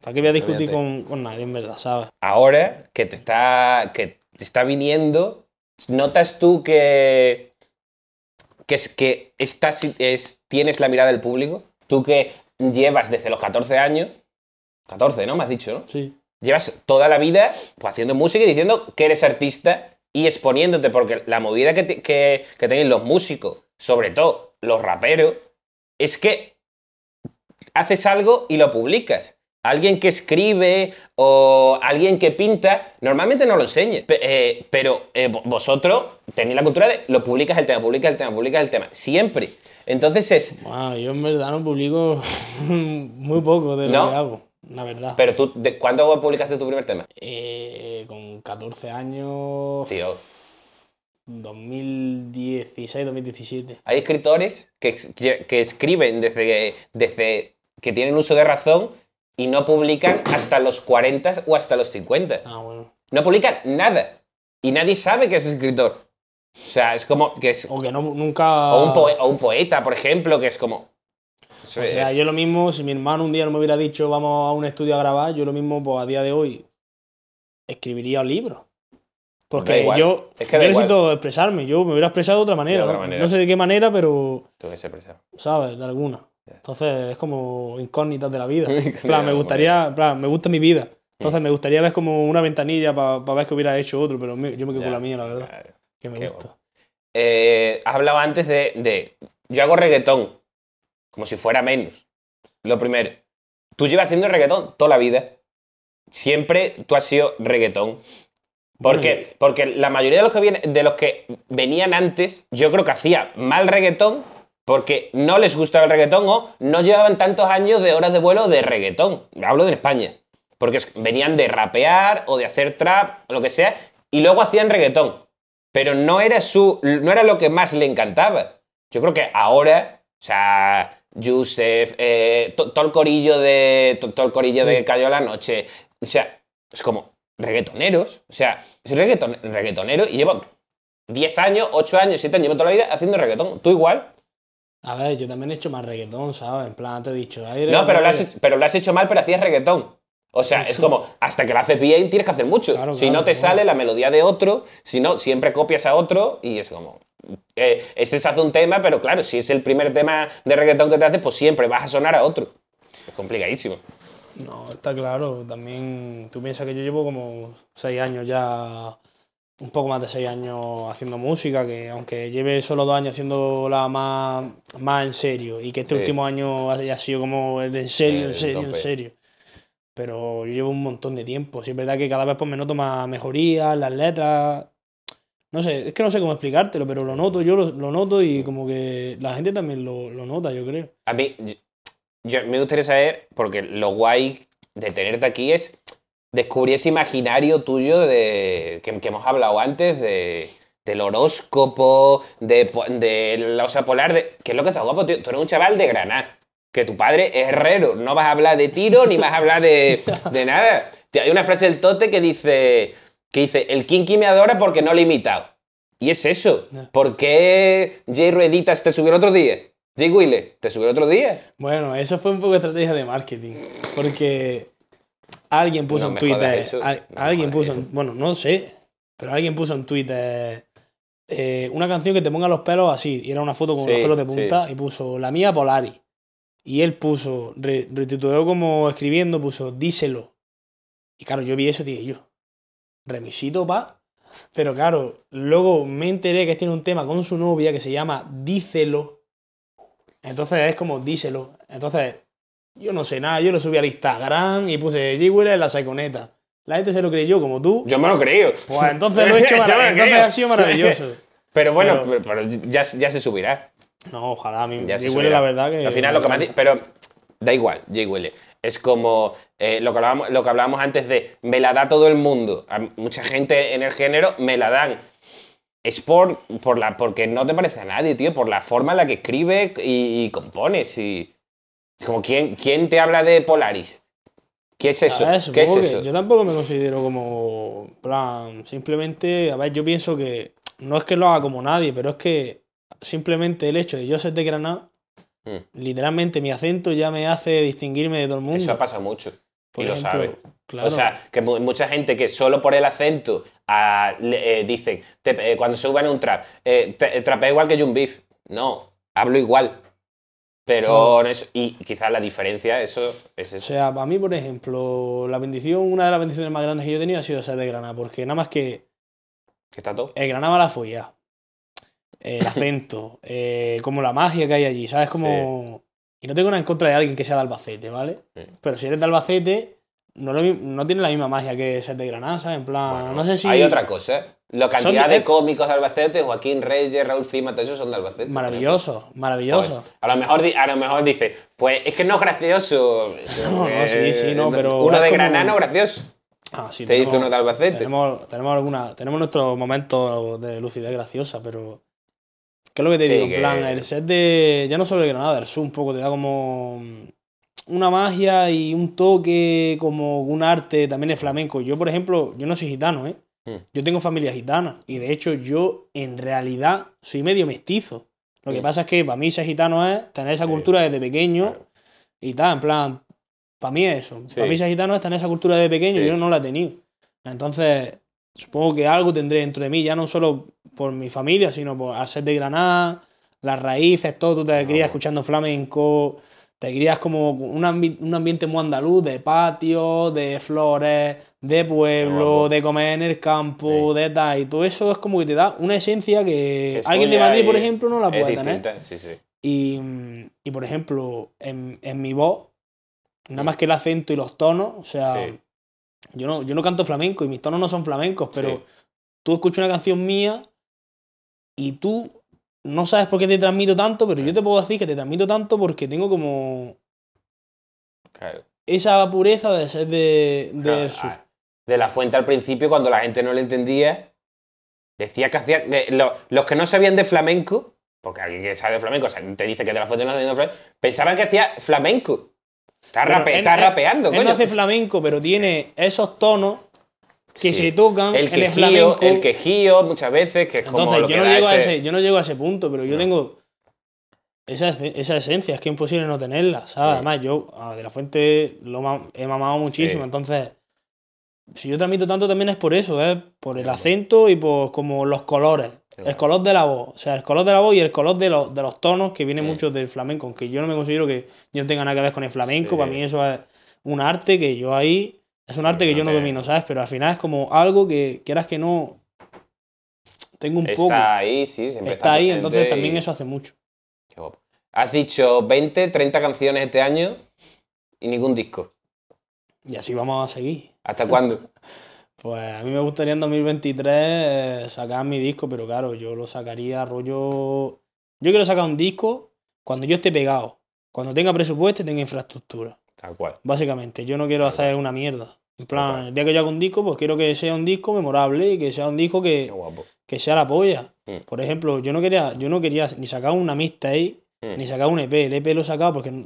¿Para qué voy a discutir con nadie, en verdad, ¿sabes? Ahora que te está, que te está viniendo, ¿notas tú que, que, es, que estás, es, tienes la mirada del público? Tú que llevas desde los 14 años, 14, ¿no? Me has dicho, ¿no? Sí. Llevas toda la vida pues, haciendo música y diciendo que eres artista y exponiéndote, porque la movida que, te- que, que tenéis los músicos, sobre todo los raperos, es que haces algo y lo publicas. Alguien que escribe o alguien que pinta, normalmente no lo enseña. Pe- eh, pero eh, vo- vosotros tenéis la cultura de lo publicas el tema, publicas el tema, publicas el tema. Siempre. Entonces es. Wow, yo en verdad no publico muy poco de lo ¿No? que hago, la verdad. Pero tú, de- ¿cuándo publicaste tu primer tema? Eh, con 14 años, Tío. 2016, 2017. Hay escritores que, que- que escriben desde, desde que tienen uso de razón y no publican hasta los 40 o hasta los 50. Ah, bueno. No publican nada. Y nadie sabe que es escritor. O sea, es como que es. O que no, nunca... O un, o un poeta, por ejemplo, que es como. O sea, yo lo mismo, si mi hermano un día no me hubiera dicho vamos a un estudio a grabar, yo lo mismo, pues a día de hoy, escribiría un libro. Porque yo, Es que yo da igual. necesito expresarme, yo me hubiera expresado de otra manera. otra ¿no? manera. No sé de qué manera, pero, Tú que se presa. ¿sabes? De alguna. Entonces es como incógnitas de la vida. Plan, me gustaría, plan, me gusta mi vida. Entonces me gustaría ver como una ventanilla para ver que hubiera hecho otro, pero me- yo me quedo con la mía, la verdad. claro. Que me Qué gusta. Eh, has hablado antes de, de- Yo hago reggaetón. Como si fuera menos. Lo primero. Tú llevas haciendo reggaetón toda la vida. Siempre tú has sido reggaetón. Porque, Bueno, porque la mayoría de los, que viene- de los que venían antes, yo creo que hacía mal reggaetón porque no les gustaba el reggaetón o no llevaban tantos años de horas de vuelo de reggaetón. Hablo de España. Porque venían de rapear o de hacer trap o lo que sea y luego hacían reggaetón. Pero no era, su, no era lo que más le encantaba. Yo creo que ahora, o sea, Yusef, eh, to- todo el corillo de. to- todo el corillo de Cayó la Noche. O sea, es como reggaetoneros. O sea, es reggaeton- reggaetonero y llevo 10 años, 8 años, 7 años, llevo toda la vida haciendo reggaetón. ¿Tú igual? A ver, yo también he hecho más reggaetón, ¿sabes? En plan, te he dicho. hay No, pero lo, has, hecho- pero lo has hecho mal, pero hacías reggaetón. O sea, es como, hasta que lo haces bien, tienes que hacer mucho. Claro, si claro, no te claro. sale la melodía de otro, si no, siempre copias a otro y es como. eh, este se hace un tema, pero claro, si es el primer tema de reggaetón que te haces, pues siempre vas a sonar a otro. Es complicadísimo. No, está claro. También tú piensas que yo llevo como seis años ya, un poco más de seis años haciendo música, que aunque lleve solo dos años haciéndola más, más en serio y que este Sí. último año haya sido como el en serio, El en serio, en serio. Pero yo llevo un montón de tiempo. Sí es verdad que cada vez pues, me noto más mejorías, las letras. No sé, es que no sé cómo explicártelo, pero lo noto, yo lo, lo noto y como que la gente también lo, lo nota, yo creo. A mí, yo- me gustaría saber, porque lo guay de tenerte aquí es descubrir ese imaginario tuyo de que, que hemos hablado antes, de, del horóscopo, de, la osa polar, de, que es lo que está guapo, tío. Tú eres un chaval de Granada, que tu padre es herrero, no vas a hablar de tiro ni vas a hablar de, de nada. Tío, hay una frase del Tote que dice, que dice, el Kinky me adora porque no le he imitado. Y es eso. ¿Por qué Jay Rueditas te subió el otro día? Jay Wheeler, ¿te subió el otro día? Bueno, eso fue un poco estrategia de marketing. Porque alguien puso No en Twitter. eso, al- no me alguien puso. en- bueno, no sé. Pero alguien puso en Twitter. eh, una canción que te ponga los pelos así. Y era una foto con Sí, los pelos de sí. punta. Y puso la mía Polari. Y él puso. Re, retituleó como escribiendo, puso díselo. Y claro, yo vi eso y dije yo. Remisito, pa. Pero claro, luego me enteré que tiene un tema con su novia que se llama Dícelo. Entonces es como díselo. Entonces, yo no sé nada, yo lo subí al Instagram y puse G. Wheeler en la saconeta. La gente se lo creyó como tú. Yo me lo creo. Pues entonces lo he hecho. Entonces ha sido maravilloso. Pero bueno, Pero- ya, ya se subirá. No, ojalá a mí Ya G. Wheeler la verdad que. Al final lo que me pero da igual, Jay Wheeler. Es como eh, lo, que hablábamos, lo que hablábamos antes de me la da todo el mundo. A mucha gente en el género me la dan. Es por, por la, porque no te parece a nadie, tío, por la forma en la que escribe y, y compones. Y, como ¿quién, ¿quién te habla de Polaris? ¿Qué es eso? A ver, ¿Qué es eso? Yo tampoco me considero como. plan, simplemente. A ver, yo pienso que. No es que lo haga como nadie, pero es que simplemente el hecho de yo ser de Granada, Mm. literalmente mi acento ya me hace distinguirme de todo el mundo. Eso pasa mucho. Por y lo saben. Claro. O sea, que mu- mucha gente que solo por el acento ah, le- eh, dicen, te- eh, cuando suben a un trap, eh, te- eh, trapea igual que Jun Beef. No, hablo igual. Pero no es- y quizás la diferencia, eso es O eso. sea, para mí, por ejemplo, la bendición, una de las bendiciones más grandes que yo he tenido ha sido ser de Granada, porque nada más que está todo. el Granada la folla, el acento, eh, como la magia que hay allí, ¿sabes? Como... Y no tengo nada en contra de alguien que sea de Albacete, ¿vale? Sí. Pero si eres de Albacete, no, lo no tiene la misma magia que ser de Granada, ¿sabes? En plan, Bueno, no sé si... Hay otra cosa. La Son cantidad de- de cómicos de Albacete, Joaquín Reyes, Raúl Cima, todos esos son de Albacete. Maravilloso, maravilloso. A lo mejor, a lo mejor dice, pues es que no es gracioso. No, no, sí, sí, no, pero Uno de como- Granada no gracioso. Ah, sí, Te dice tenemos- uno de Albacete. Tenemos, tenemos, alguna, tenemos nuestros momentos de lucidez graciosa, pero. ¿Qué es lo que te Sí, digo? En que- plan, el set de. Ya no solo de Granada, del sur un poco, te da como. Una magia y un toque, como un arte también de flamenco. Yo, por ejemplo, yo no soy gitano, ¿eh? Mm. Yo tengo familia gitana. Y de hecho, yo en realidad soy medio mestizo. Lo que Mm. pasa es que para mí ser gitano es tener esa cultura desde pequeño y tal, en plan, para mí es eso. Sí. Para mí ser gitano es tener esa cultura de pequeño Sí. yo no la he tenido. Entonces, supongo que algo tendré dentro de mí, ya no solo por mi familia, sino por ser de Granada, las raíces, todo. Tú te crías Vamos. escuchando flamenco, te crías como un, ambi- un ambiente muy andaluz, de patio, de flores, de pueblo, de comer en el campo, de tal. Y todo eso es como que te da una esencia que, alguien de Madrid, por ejemplo, no la puede tener. sí, sí. Y, y, por ejemplo, en, en mi voz, nada Mm. más que el acento y los tonos, o sea, yo, no, yo no canto flamenco y mis tonos no son flamencos, pero tú escuchas una canción mía y tú no sabes por qué te transmito tanto, pero yo te puedo decir que te transmito tanto porque tengo como Claro. esa pureza de ser de, del Claro, sur. ah, De la fuente al principio, cuando la gente no le entendía, decía que hacía. de- lo- los que no sabían de flamenco porque alguien que sabe de flamenco o sea, te dice que de la fuente no hace flamenco, pensaban que hacía flamenco. Está, Bueno, rape- él- está rapeando, Él coño. no hace flamenco, pero tiene esos tonos que Sí. se tocan el en el quejío, flamenco. el quejío muchas veces, que es como Entonces, lo yo que no, da llego a ese- yo no llego a ese punto, pero yo No. tengo esa, esa esencia, es que es imposible no tenerla, ¿sabes? Sí. Además, yo de la fuente lo he mamado muchísimo, Sí. entonces, si yo transmito tanto también es por eso, es por el acento y por como los colores, el color de la voz, o sea, el color de la voz y el color de los, de los tonos que vienen Mm. mucho del flamenco, aunque yo no me considero que yo no tenga nada que ver con el flamenco, Sí. para mí eso es un arte que yo ahí, es un arte que yo no te- domino, ¿sabes? Pero al final es como algo que quieras que no, tengo un Está poco ahí, sí, siempre está ahí, presente entonces también eso hace mucho. Qué guapo. Has dicho 20, 30 canciones este año y ningún disco. Y así vamos a seguir. ¿Hasta cuándo? Pues a mí me gustaría en 2023 eh, sacar mi disco, pero claro, yo lo sacaría rollo... Yo quiero sacar un disco cuando yo esté pegado, cuando tenga presupuesto y tenga infraestructura. Tal cual. Básicamente, yo no quiero Tal hacer una mierda. En plan, el día que yo haga un disco, pues quiero que sea un disco memorable y que sea un disco que, que sea la polla. Mm. Por ejemplo, yo no quería, yo no quería ni sacar una mixtape Mm. ni sacar un EP. El EP lo he sacado porque,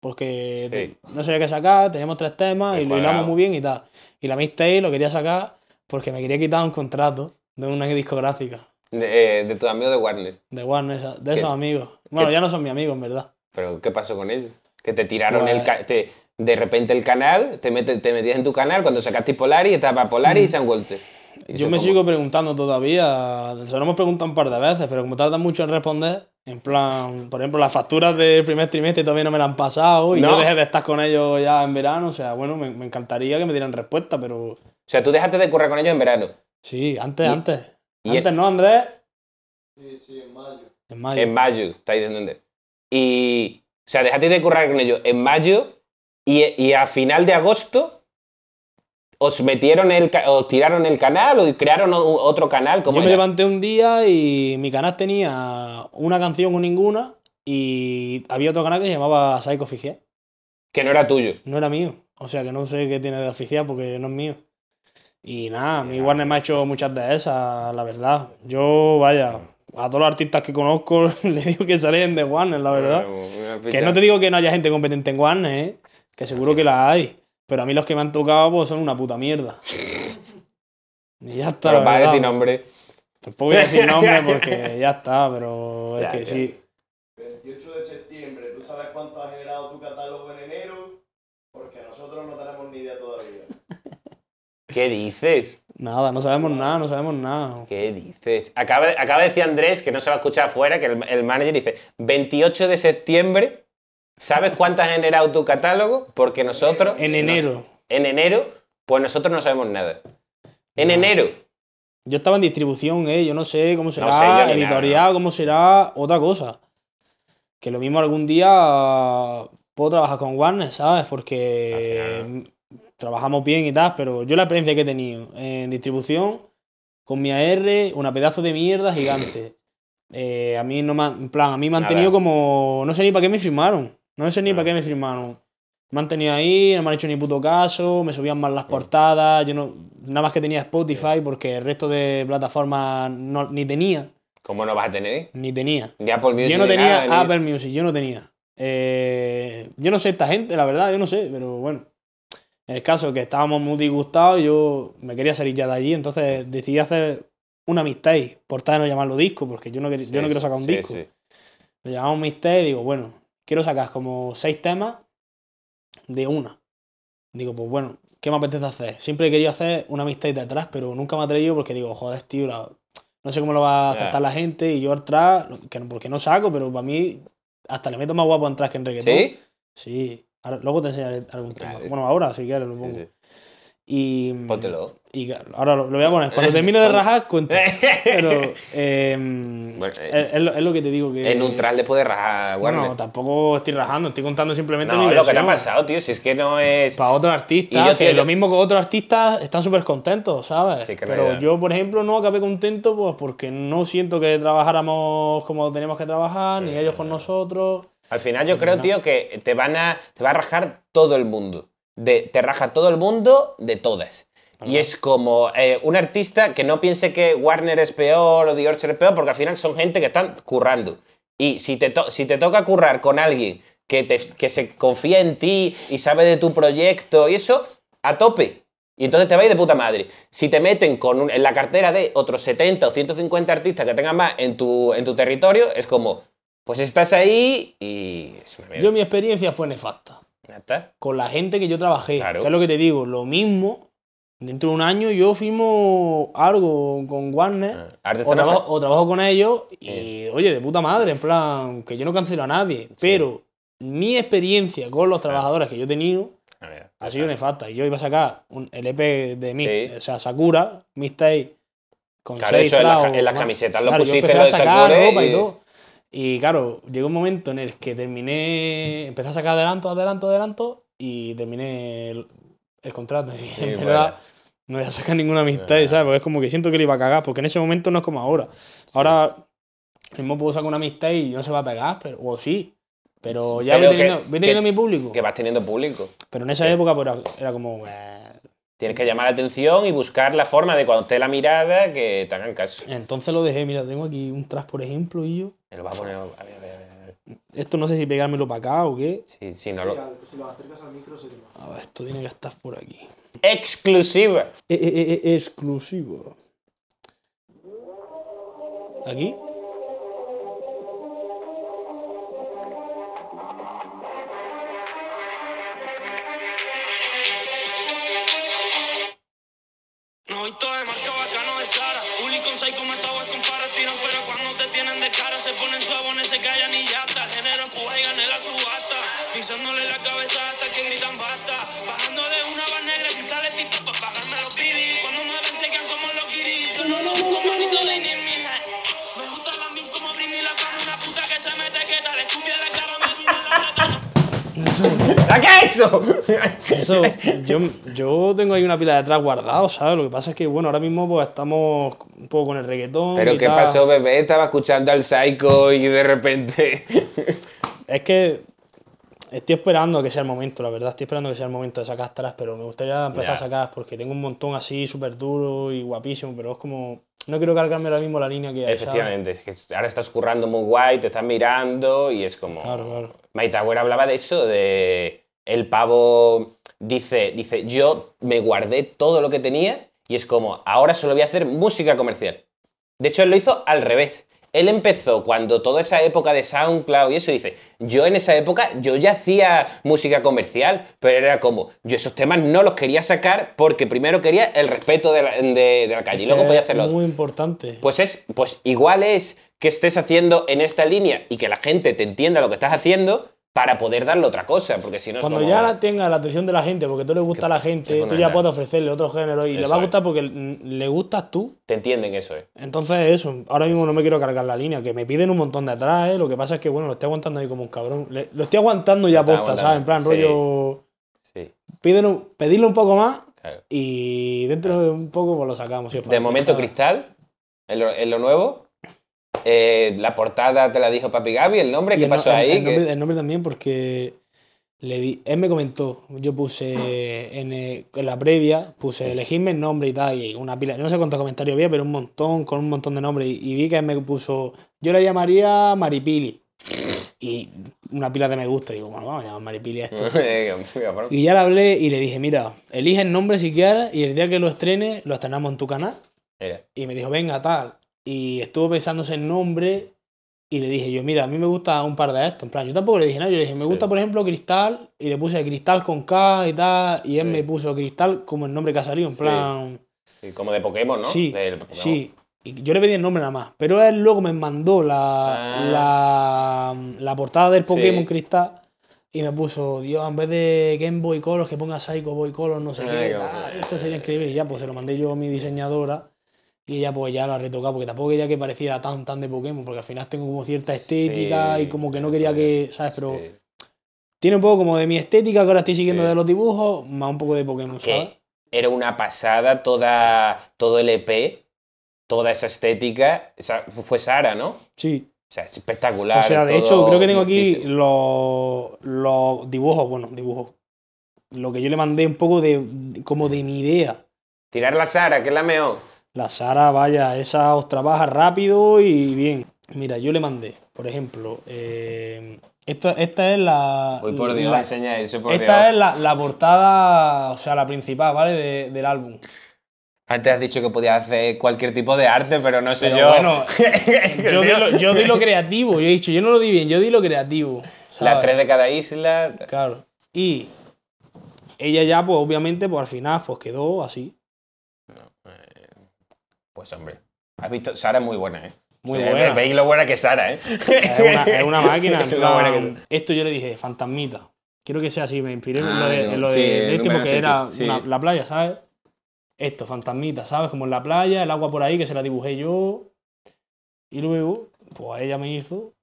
porque Sí. te- no sabía qué sacar, teníamos tres temas y lo hilamos muy bien y tal. Y la mixtape lo quería sacar porque me quería quitar un contrato de una discográfica De, eh, de tus amigos de Warner. de Warner, de ¿Qué? esos amigos. Bueno, ¿Qué? ya no son mis amigos, en verdad. ¿Pero qué pasó con ellos? Que te tiraron Pues- el... ca- te- de repente el canal, te, mete- te metías en tu canal cuando sacaste Polaris, estaba Polaris y San Walter. Y Mm. Yo me como- sigo preguntando todavía, se lo hemos preguntado un par de veces, pero como tardan mucho en responder, en plan, por ejemplo, las facturas del primer trimestre todavía no me las han pasado y No. yo dejé de estar con ellos ya en verano, o sea, bueno, me, me encantaría que me dieran respuesta, pero O sea, tú dejaste de currar con ellos en verano. sí, antes, Y- antes. y- antes no, Andrés. Sí, sí, en mayo. En mayo. En mayo, estáis de entender. Y... O sea, dejaste de currar con ellos en mayo y, y a final de agosto os metieron el... os tiraron el canal o crearon otro canal. ¿Cómo Yo me levanté un día y mi canal tenía una canción o ninguna y había otro canal que se llamaba Psycho Oficial. Que no era tuyo. No era mío. O sea que no sé qué tiene de oficial porque no es mío. Y nada, mi Warner me ha hecho muchas de esas, la verdad. Yo, vaya, a todos los artistas que conozco le digo que salen de Warner, la verdad. Una Que no te digo que no haya gente competente en Warner, ¿eh? que seguro que la hay. Pero a mí los que me han tocado pues, son una puta mierda. Y ya está. Pero la vas a verdad. decir nombre. Tampoco voy a decir nombre porque ya está, pero es Ya, que ya. sí. 28 de septiembre, ¿tú sabes cuánto ha generado tu catálogo en enero? Porque nosotros no tenemos ni idea todavía. ¿Qué dices? Nada, no sabemos nada, no sabemos nada. ¿Qué dices? Acaba, acaba de decir Andrés, que no se va a escuchar afuera, que el, el manager dice, 28 de septiembre, ¿sabes cuánto has generado tu catálogo? Porque nosotros... En no- enero. en enero, pues nosotros no sabemos nada. En No. enero. Yo estaba en distribución, ¿eh? Yo no sé cómo será, sé yo ni editorial, nada, cómo será otra cosa. Que lo mismo algún día puedo trabajar con Warner, ¿sabes? Porque trabajamos bien y tal, pero yo la experiencia que he tenido en distribución, con mi AR, una pedazo de mierda gigante. Eh, a mí no me han, en plan, a mí me han tenido como, no sé ni para qué me firmaron, no sé ni para qué me firmaron. Me han tenido ahí, no me han hecho ni puto caso, me subían mal las portadas, yo no, nada más que tenía Spotify porque el resto de plataformas no, ni tenía, ¿Cómo no vas a tener? ni tenía. Ni Apple Music Yo no ni tenía nada, ni- Apple Music, yo no tenía. Eh, yo no sé esta gente, la verdad, yo no sé, pero bueno. En el caso que estábamos muy disgustados, yo me quería salir ya de allí, entonces decidí hacer una mixtape, por tal de no llamarlo disco, porque yo no, yo no quiero sacar un sí, disco. sí. Lo llamamos mixtape y digo, bueno, quiero sacar como seis temas de una. Digo, pues bueno, ¿qué me apetece hacer? Siempre he querido hacer una mixtape de atrás, pero nunca me he atrevido porque digo, joder, tío, la- no sé cómo lo va a aceptar la gente y yo atrás, porque no saco, pero para mí hasta le meto más guapo atrás que en reggaetón. ¿Sí? Sí. Ahora- luego te enseñaré algún tema. Bueno, ahora si quieres lo Sí, pongo. sí. Y, Póntelo. y ahora lo, lo voy a poner. Cuando termine de rajar, cuento. Pero eh, Bueno, eh, es, es lo, que te digo que... En neutral le puede rajar Warner. Bueno, tampoco estoy rajando, estoy contando simplemente no, mi lo que te ha versión. pasado, tío, si es que no es... Para otros artistas, yo, que tío, lo mismo que otros artistas están súper contentos, ¿sabes? Sí, Pero yo, por ejemplo, no acabé contento pues porque no siento que trabajáramos como teníamos que trabajar, ni ellos con nosotros. Al final yo creo, No. tío, que te van a te va a rajar todo el mundo. De, te raja todo el mundo de todas. Y es como eh, un artista que no piense que Warner es peor o The Orchard es peor, porque al final son gente que están currando. Y si te, to- si te toca currar con alguien que, te, que se confía en ti y sabe de tu proyecto y eso, a tope. Y entonces te va a ir de puta madre. Si te meten con un- en la cartera de otros 70 o 150 artistas que tengan más en tu, en tu territorio, es como, pues estás ahí y. Yo mi experiencia fue nefasta. Está. Con la gente que yo trabajé. Claro. Que es lo que te digo, lo mismo. Dentro de un año yo firmo algo con Warner. Ah, o, trabajo, o trabajo con ellos y, oye, de puta madre, en plan, que yo no cancelo a nadie. Pero mi experiencia con los trabajadores que yo he tenido A ver, ha sido nefasta. Yo iba a sacar un LP de mí, Sí. o sea, Sakura, Mixtape, con Claro, de seis hecho, en las en las camisetas lo Claro, yo pusiste lo de Sakura ropa y y- todo. Y claro, llegó un momento en el que terminé, empecé a sacar adelanto, adelanto, adelanto y terminé el, el contrato. Y Sí, en bueno. verdad, no voy a sacar ninguna amistad. ¿sabes? Porque es como que siento que le iba a cagar, porque en ese momento no es como ahora. Ahora mismo puedo sacar una amistad y no se va a pegar, pero, o sí. Pero ya Pero voy que- teniendo, voy teniendo que- mi público. Que vas teniendo público. Pero en esa época pues, era, era como... eh, Tienes que llamar la atención y buscar la forma de cuando esté la mirada que te hagan caso. Entonces lo dejé, mira, tengo aquí un trash, por ejemplo, y yo... Me lo vas a poner. A ver, a ver, a ver, a ver. Esto no sé si pegármelo para acá o qué. Sí, sí, no lo. Si lo acercas al micro se te va. A ver, esto tiene que estar por aquí. Exclusiva. Eh, eh, eh, eh, exclusivo. ¿Aquí? Eso? Eso, yo, yo tengo ahí una pila de atrás guardado, ¿sabes? Lo que pasa es que, bueno, ahora mismo pues estamos un poco con el reggaetón. Pero y ¿qué tal. pasó, bebé? Estaba escuchando al Psycho y de repente. Es que estoy esperando a que sea el momento, la verdad. Estoy esperando a que sea el momento de sacar tras, pero me gustaría empezar a sacar porque tengo un montón así súper duro y guapísimo, pero es como. No quiero cargarme ahora mismo la línea que hay. Efectivamente, es que ahora estás currando muy guay, te están mirando y es como. Claro, claro. Tower hablaba de eso, de. El pavo dice, dice, yo me guardé todo lo que tenía y es como, ahora solo voy a hacer música comercial. De hecho, él lo hizo al revés. Él empezó cuando toda esa época de SoundCloud y eso dice, yo en esa época yo ya hacía música comercial, pero era como, yo esos temas no los quería sacar porque primero quería el respeto de la, de- de la calle y Es luego podía es hacerlo. otro. Muy importante. Pues es, pues igual es que estés haciendo en esta línea y que la gente te entienda lo que estás haciendo para poder darle otra cosa, porque si no es Cuando como- ya tenga la atención de la gente, porque tú le gusta a la gente, tú ya puedes ofrecerle otro género y le va a es. gustar porque le gustas tú. te entienden eso, ¿eh? Entonces, eso, ahora mismo no me quiero cargar la línea, que me piden un montón de atrás, ¿eh? Lo que pasa es que, bueno, lo estoy aguantando ahí como un cabrón. Le- lo estoy aguantando ya posta, ¿sabes? En plan, sí. rollo. Sí, pedirle un poco más claro. y dentro de un poco pues lo sacamos. sí, De momento, Cristal, en lo, en lo nuevo. Eh, la portada te la dijo Papi Gaby, el nombre, Y ¿qué el pasó el- ahí? El, Que- nombre, el nombre también porque le di, él me comentó, yo puse en, eh, en la previa, puse elegirme el nombre y tal, y una pila, no sé cuántos comentarios había, pero un montón, con un montón de nombres, y, y vi que él me puso, yo la llamaría Maripili. Y una pila de me gusta, y digo, bueno, vamos a llamar Maripili a esto. Cabrón. Y ya le hablé y le dije, mira, elige el nombre si quieres y el día que lo estrene lo estrenamos en tu canal. Mira, Y me dijo, venga, tal. Y estuvo pensándose en nombre y le dije yo, mira, a mí me gusta un par de estos. En plan, yo tampoco le dije nada, yo le dije, me Sí. gusta, por ejemplo, Cristal. Y le puse Cristal con K y tal. Y él Sí. me puso Cristal como el nombre que ha salido. En plan, sí, como de Pokémon, ¿no? sí, Del Pokémon. sí. Y yo le pedí el nombre nada más. Pero él luego me mandó la, la, la portada del Ah. Pokémon Cristal. Y me puso, Dios, en vez de Game Boy Color, que ponga Psycho Boy Color, no sé Ay, qué. qué tal, esto sería increíble. Y ya, pues se lo mandé yo a mi diseñadora. Y ella, pues ya la ha retocado, porque tampoco quería que pareciera tan, tan de Pokémon, porque al final tengo como cierta estética Sí, y como que no quería que, ¿sabes? Pero Sí. tiene un poco como de mi estética que ahora estoy siguiendo Sí. de los dibujos, más un poco de Pokémon, ¿sabes? era una pasada toda, todo el EP, toda esa estética. Esa- fue Sara, ¿no? Sí. O sea, es espectacular. O sea, de todo hecho, creo que tengo aquí los, los dibujos, bueno, dibujos. Lo que yo le mandé un poco de como de mi idea. Tirar la Sara, que es la mejor. La Sara, vaya, esa os trabaja rápido y bien. Mira, yo le mandé, por ejemplo, eh, esta, esta es la. Uy, por Dios, la- enseña eso, por esta Dios. es la, la portada, o sea, la principal, ¿vale? De- del álbum. Antes has dicho que podías hacer cualquier tipo de arte, pero no sé Pero yo. bueno, Yo di, lo, yo di lo creativo, yo he dicho, yo no lo di bien, yo di lo creativo. Las tres de cada isla. Claro. Y ella ya, pues obviamente, pues al final, pues quedó así. Pues hombre. Has visto, Sara es muy buena, ¿eh? Muy buena. Veis lo buena que es Sara, ¿eh? Es una, es una máquina. Es buena que- Esto yo le dije, fantasmita. Quiero que sea así, me inspiré en Ah, lo de, digo, en lo de, sí, de este porque era sí. una- la playa, ¿sabes? Esto, fantasmita, ¿sabes? Como en la playa, el agua por ahí, que se la dibujé yo. Y luego, pues ella me hizo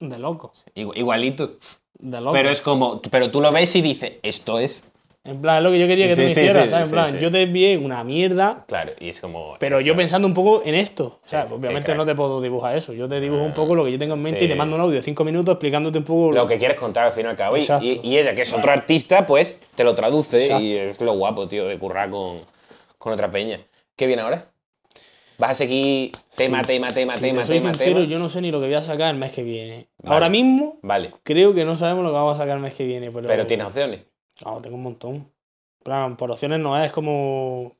de loco. Igu- Igualito. De loco. Pero es como. Pero tú lo ves y dices, esto es. En plan, es lo que yo quería que tú Sí, me sí, hicieras, sí, ¿sabes? En sí, plan, sí. yo te envié una mierda, Claro, y es como. pero yo pensando un poco en esto. O sea, Sí, sí, obviamente no te puedo dibujar eso. Yo te dibujo un Ah, poco lo que yo tengo en mente sí. y te mando un audio de cinco minutos explicándote un poco Lo que quieres contar al fin y al cabo. Y, y- ella, que es otro artista, pues te lo traduce Exacto. y es lo guapo, tío, de currar con, con otra peña. ¿Qué viene ahora? ¿Vas a seguir tema, Sí. tema, tema, Si tema, te soy tema, sincero, tema? yo no sé ni lo que voy a sacar el mes que viene. Vale. Ahora mismo Vale, creo que no sabemos lo que vamos a sacar el mes que viene. Pero, pero tienes opciones. No, tengo un montón. Plan, por opciones no es como...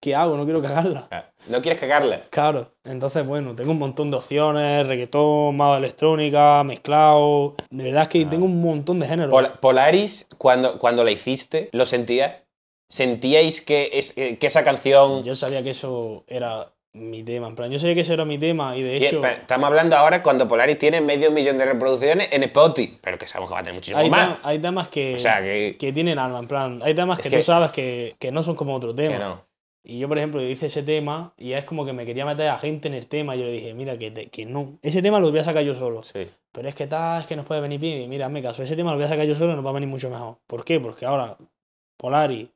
¿Qué hago? No quiero cagarla. Ah, ¿No quieres cagarla? Claro, entonces bueno, tengo un montón de opciones, reggaetón, más electrónica, mezclado. De verdad es que tengo un montón de géneros. Pol- Polaris, cuando, cuando la hiciste, ¿lo sentías? ¿Sentíais que, es, eh, que esa canción... Yo sabía que eso era mi tema. En plan, yo sabía que ese era mi tema y de Y, hecho. estamos hablando ahora cuando Polaris tiene medio millón de reproducciones en Spotify, pero que sabemos que va a tener muchísimo Hay, más. hay temas que, O sea, que, que tienen alma, en plan. Hay temas que, que- tú sabes que, que no son como otro tema. que no. Y yo, por ejemplo, hice ese tema y es como que me quería meter a gente en el tema. Y yo le dije, mira, que, te- que no. Ese tema lo voy a sacar yo solo. Sí. Pero es que tal, es que nos puede venir bien. Y mira, hazme caso, ese tema lo voy a sacar yo solo y nos va a venir mucho mejor. ¿Por qué? Porque ahora Polari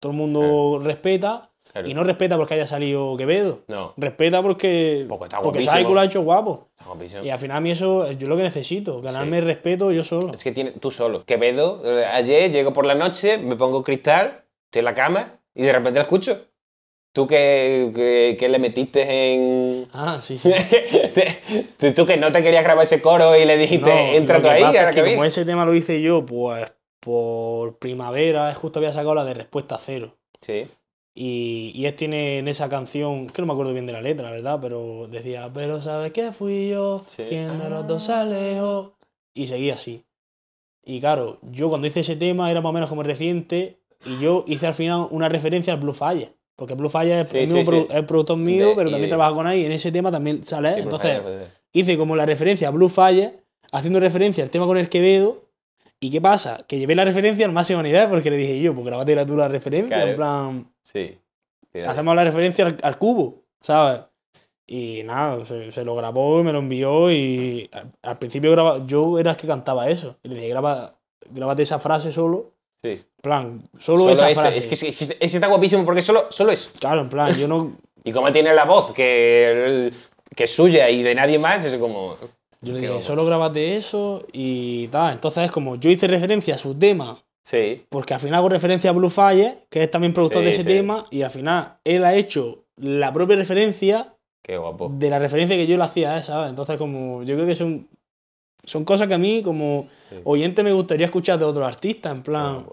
todo el mundo respeta claro. y no respeta porque haya salido Quevedo. No, Respeta porque, Porque está porque guapísimo. Psycho lo ha hecho guapo. está guapísimo. Y al final a mí eso es yo lo que necesito, ganarme Sí. respeto yo solo. Es que tiene, tú solo. Quevedo, eh, ayer llego por la noche, me pongo cristal, estoy en la cama y de repente la escucho. ¿Tú qué- qué le metiste en...? Ah, sí. tú, tú que no te querías grabar ese coro y le dijiste, No, entra lo tú que ahí, pasa ahora es que que como ese tema lo hice yo, pues por primavera, justo había sacado la de respuesta cero. Sí. Y, y él tiene en esa canción, que no me acuerdo bien de la letra, la verdad, pero decía, pero ¿sabes qué fui yo? Sí. ¿Quién de los dos se alejó? Y seguía así. Y claro, yo cuando hice ese tema era más o menos como reciente y yo hice al final una referencia al Blue Fire. Porque Blue Fire es, Sí, el, sí, es productor mío, De- pero también de- trabaja con ahí y en ese tema también sale. él. Entonces favor. hice como la referencia a Blue Fire, haciendo referencia al tema con el Quevedo. ¿Y qué pasa? Que llevé la referencia al máximo nivel porque le dije yo, pues grabate tú la referencia, Claro. en plan, Sí. Fíjate. hacemos la referencia al, al cubo, ¿sabes? Y nada, se, se lo grabó y me lo envió y al, al principio graba, yo era el que cantaba eso. Y le dije, graba, grábate esa frase solo. Sí. En plan, solo, Solo esa frase. es, que, es, que, es que está guapísimo porque solo, solo eso. Claro, en plan, yo no... Y como tiene la voz que, que es suya y de nadie más, es como... Yo le dije, solo grábate eso y tal. Entonces es como, yo hice referencia a su tema Sí. porque al final hago referencia a Blue Fire, que es también productor Sí, de ese sí. tema, y al final él ha hecho la propia referencia Qué guapo. de la referencia que yo le hacía a. Entonces, como, yo creo que son, son cosas que a mí, como oyente, me gustaría escuchar de otros artistas, en plan.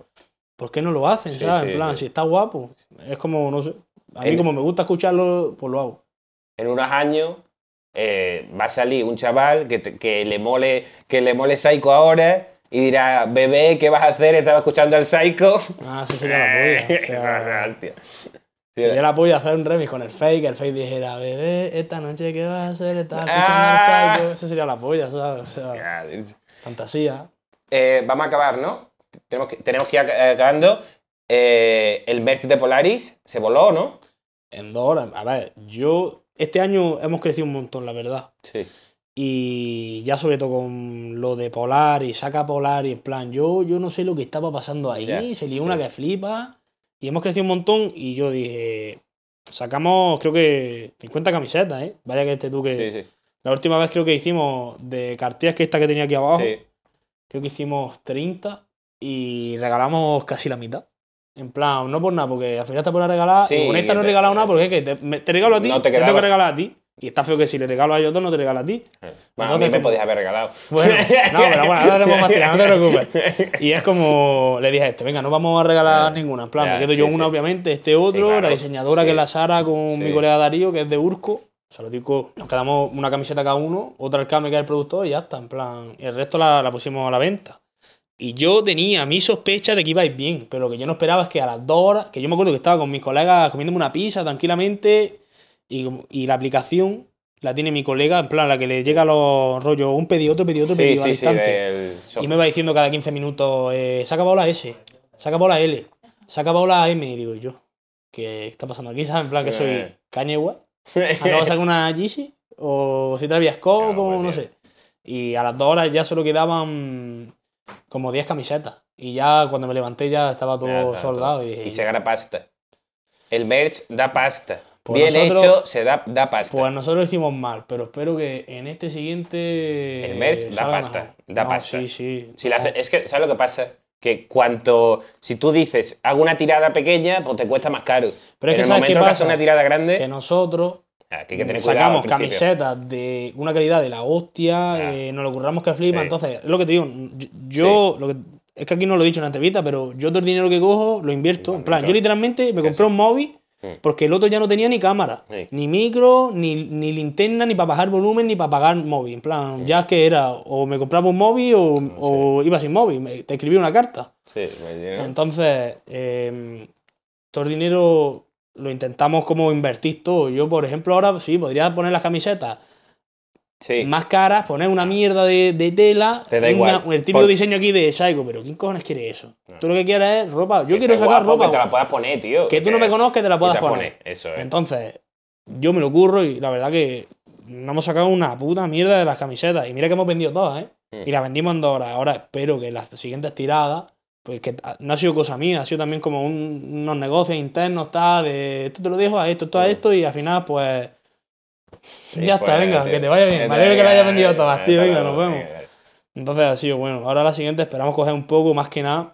¿por qué no lo hacen, ¿sabes? en plan, sí. si está guapo, es como, no sé, a mí En- como me gusta escucharlo, pues lo hago. En unos años eh, va a salir un chaval que, te- que le mole que le mole Psycho ahora y dirá, bebé, ¿qué vas a hacer? Estaba escuchando al Psycho. Ah, eso sería la polla. o sea, hostia. Sería la polla hacer un remix con el fake, el fake dijera, bebé, esta noche qué vas a hacer, estás escuchando Ah. al psycho. Eso sería la polla, ¿sabes? O sea, fantasía. Eh, vamos a acabar, ¿no? Tenemos que, tenemos que ir ac- acabando. Eh, el merch de Polaris se voló, ¿no? En dos horas. A ver, yo. Este año hemos crecido un montón, la verdad. Sí. Y ya sobre todo con lo de Polar y saca Polar y en plan, yo, yo no sé lo que estaba pasando ahí. Ya, se lió una que flipa. Y hemos crecido un montón y yo dije. Sacamos, creo que 50 camisetas, ¿eh? Vaya que este tú que. Sí, sí. La última vez creo que hicimos de cartillas que esta que tenía aquí abajo. sí. Creo que hicimos 30 y regalamos casi la mitad. En plan, no por nada, porque al final te por regalar. Sí, y con esta no he regalado nada porque es que te, me- te regalo a ti, No te te, tengo que regalar a ti. Y está feo que si le regalo a ellos dos, no te regalo a ti. Bueno, a Entonces, mí me podías haber regalado. Bueno, no, pero bueno, ahora haremos más tiras, no te preocupes. Y es como, le dije a este, venga, no vamos a regalar ninguna. En plan, me quedo sí, yo sí. una, obviamente, este otro, claro. la diseñadora que es la Sara con mi colega Darío, que es de Urco. Se lo digo, nos quedamos una camiseta cada uno, otra el Kame, que es el productor, y ya está, en plan. El resto la, la pusimos a la venta. Y yo tenía mi sospecha de que ibais bien, pero lo que yo no esperaba es que a las dos horas, que yo me acuerdo que estaba con mis colegas comiéndome una pizza tranquilamente, y, y la aplicación la tiene mi colega, en plan, la que le llega los rollos, un pedido, otro pedido, otro Sí, pedido al sí, sí. instante. Y me va diciendo cada 15 minutos, eh, se ha acabado la S, se ha acabado la L, se ha acabado la M, y digo yo, ¿qué está pasando aquí? ¿Sabes? En plan, que soy Eh. Kanye West, acabo de sacar una Yeezy, o si Travis Scott, Claro, como pues, no sé. Y a las dos horas ya solo quedaban como 10 camisetas. Y ya cuando me levanté ya estaba todo Ya soldado. Y, dije, Y se gana pasta. El merch da pasta. Pues Bien nosotros- hecho, se da, da pasta. Pues nosotros lo hicimos mal, pero espero que en este siguiente. El merch da pasta, mejor. da No, pasta. Sí, sí. Si No. es que, ¿sabes lo que pasa? Que cuanto. Si tú dices, hago una tirada pequeña, pues te cuesta más caro. Pero es que en el ¿sabes momento qué que pasa? una tirada grande, Que nosotros ah, que hay que tener cuidado. sacamos camisetas de una calidad de la hostia, Ya. eh, nos lo curramos que flipa. Sí. Entonces, es lo que te digo, yo, lo que, es que aquí no lo he dicho en la entrevista, pero yo todo el dinero que cojo lo invierto. En plan, yo literalmente me compré un móvil Mm. porque el otro ya no tenía ni cámara, Sí. ni micro, ni, ni linterna, ni para bajar volumen, ni para pagar móvil. En plan, ya es que era o me compraba un móvil o, o iba sin móvil, me- te escribía una carta. Sí, me. Entonces, eh, todo el dinero lo intentamos como invertir todo. Yo, por ejemplo, ahora sí, podría poner las camisetas Sí. más caras, poner una mierda de, de tela, Te da una- igual. el típico Por- diseño aquí de Psycho, pero ¿quién cojones quiere eso? Tú lo que quieres es ropa. Yo Que quiero sacar ropa Que te la puedas poner, tío. que tú no me conozcas, te la puedas te poner. eso es. Entonces, yo me lo curro y la verdad que no hemos sacado una puta mierda de las camisetas. Y mira que hemos vendido todas, ¿eh? Mm. Y las vendimos en dos horas. Ahora espero que las siguientes tiradas, pues que no ha sido cosa mía, ha sido también como un- unos negocios internos, tal, de esto te lo dejo a esto, esto a Mm. esto, y al final, pues. Sí, ya está, pues, venga, tío. que te vaya bien. Me te alegro que las hayas vendido bien, todas, tío. Venga, nos vemos. Entonces ha sido bueno. Ahora la siguiente esperamos coger un poco más que nada.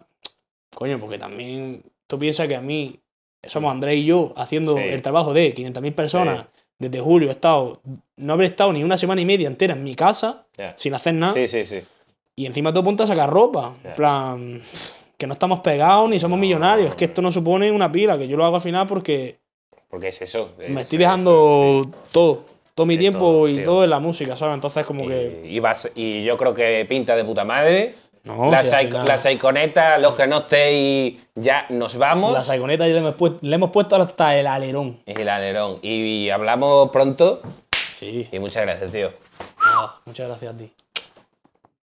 Coño, porque también tú piensas que a mí somos Andrés y yo haciendo Sí. el trabajo de 500.000 personas. Sí. Desde julio he estado, no habré estado ni una semana y media entera en mi casa sin hacer nada. Sí, sí, sí. Y encima todo punto a sacar ropa. En plan, que no estamos pegados ni somos millonarios. Es que esto no supone una pila, que yo lo hago al final porque Porque es eso. me es- estoy es- dejando todo. Todo mi tiempo todo, y tío. todo en la música, ¿sabes? Entonces como que... Y, vas- y yo creo que pinta de puta madre. No, la, si final- la saiconeta, los que no estéis, ya nos vamos. La saigoneta ya le hemos, puesto, le hemos puesto hasta el alerón. El alerón. Y hablamos pronto. Sí. Y muchas gracias, tío. Muchas gracias a ti.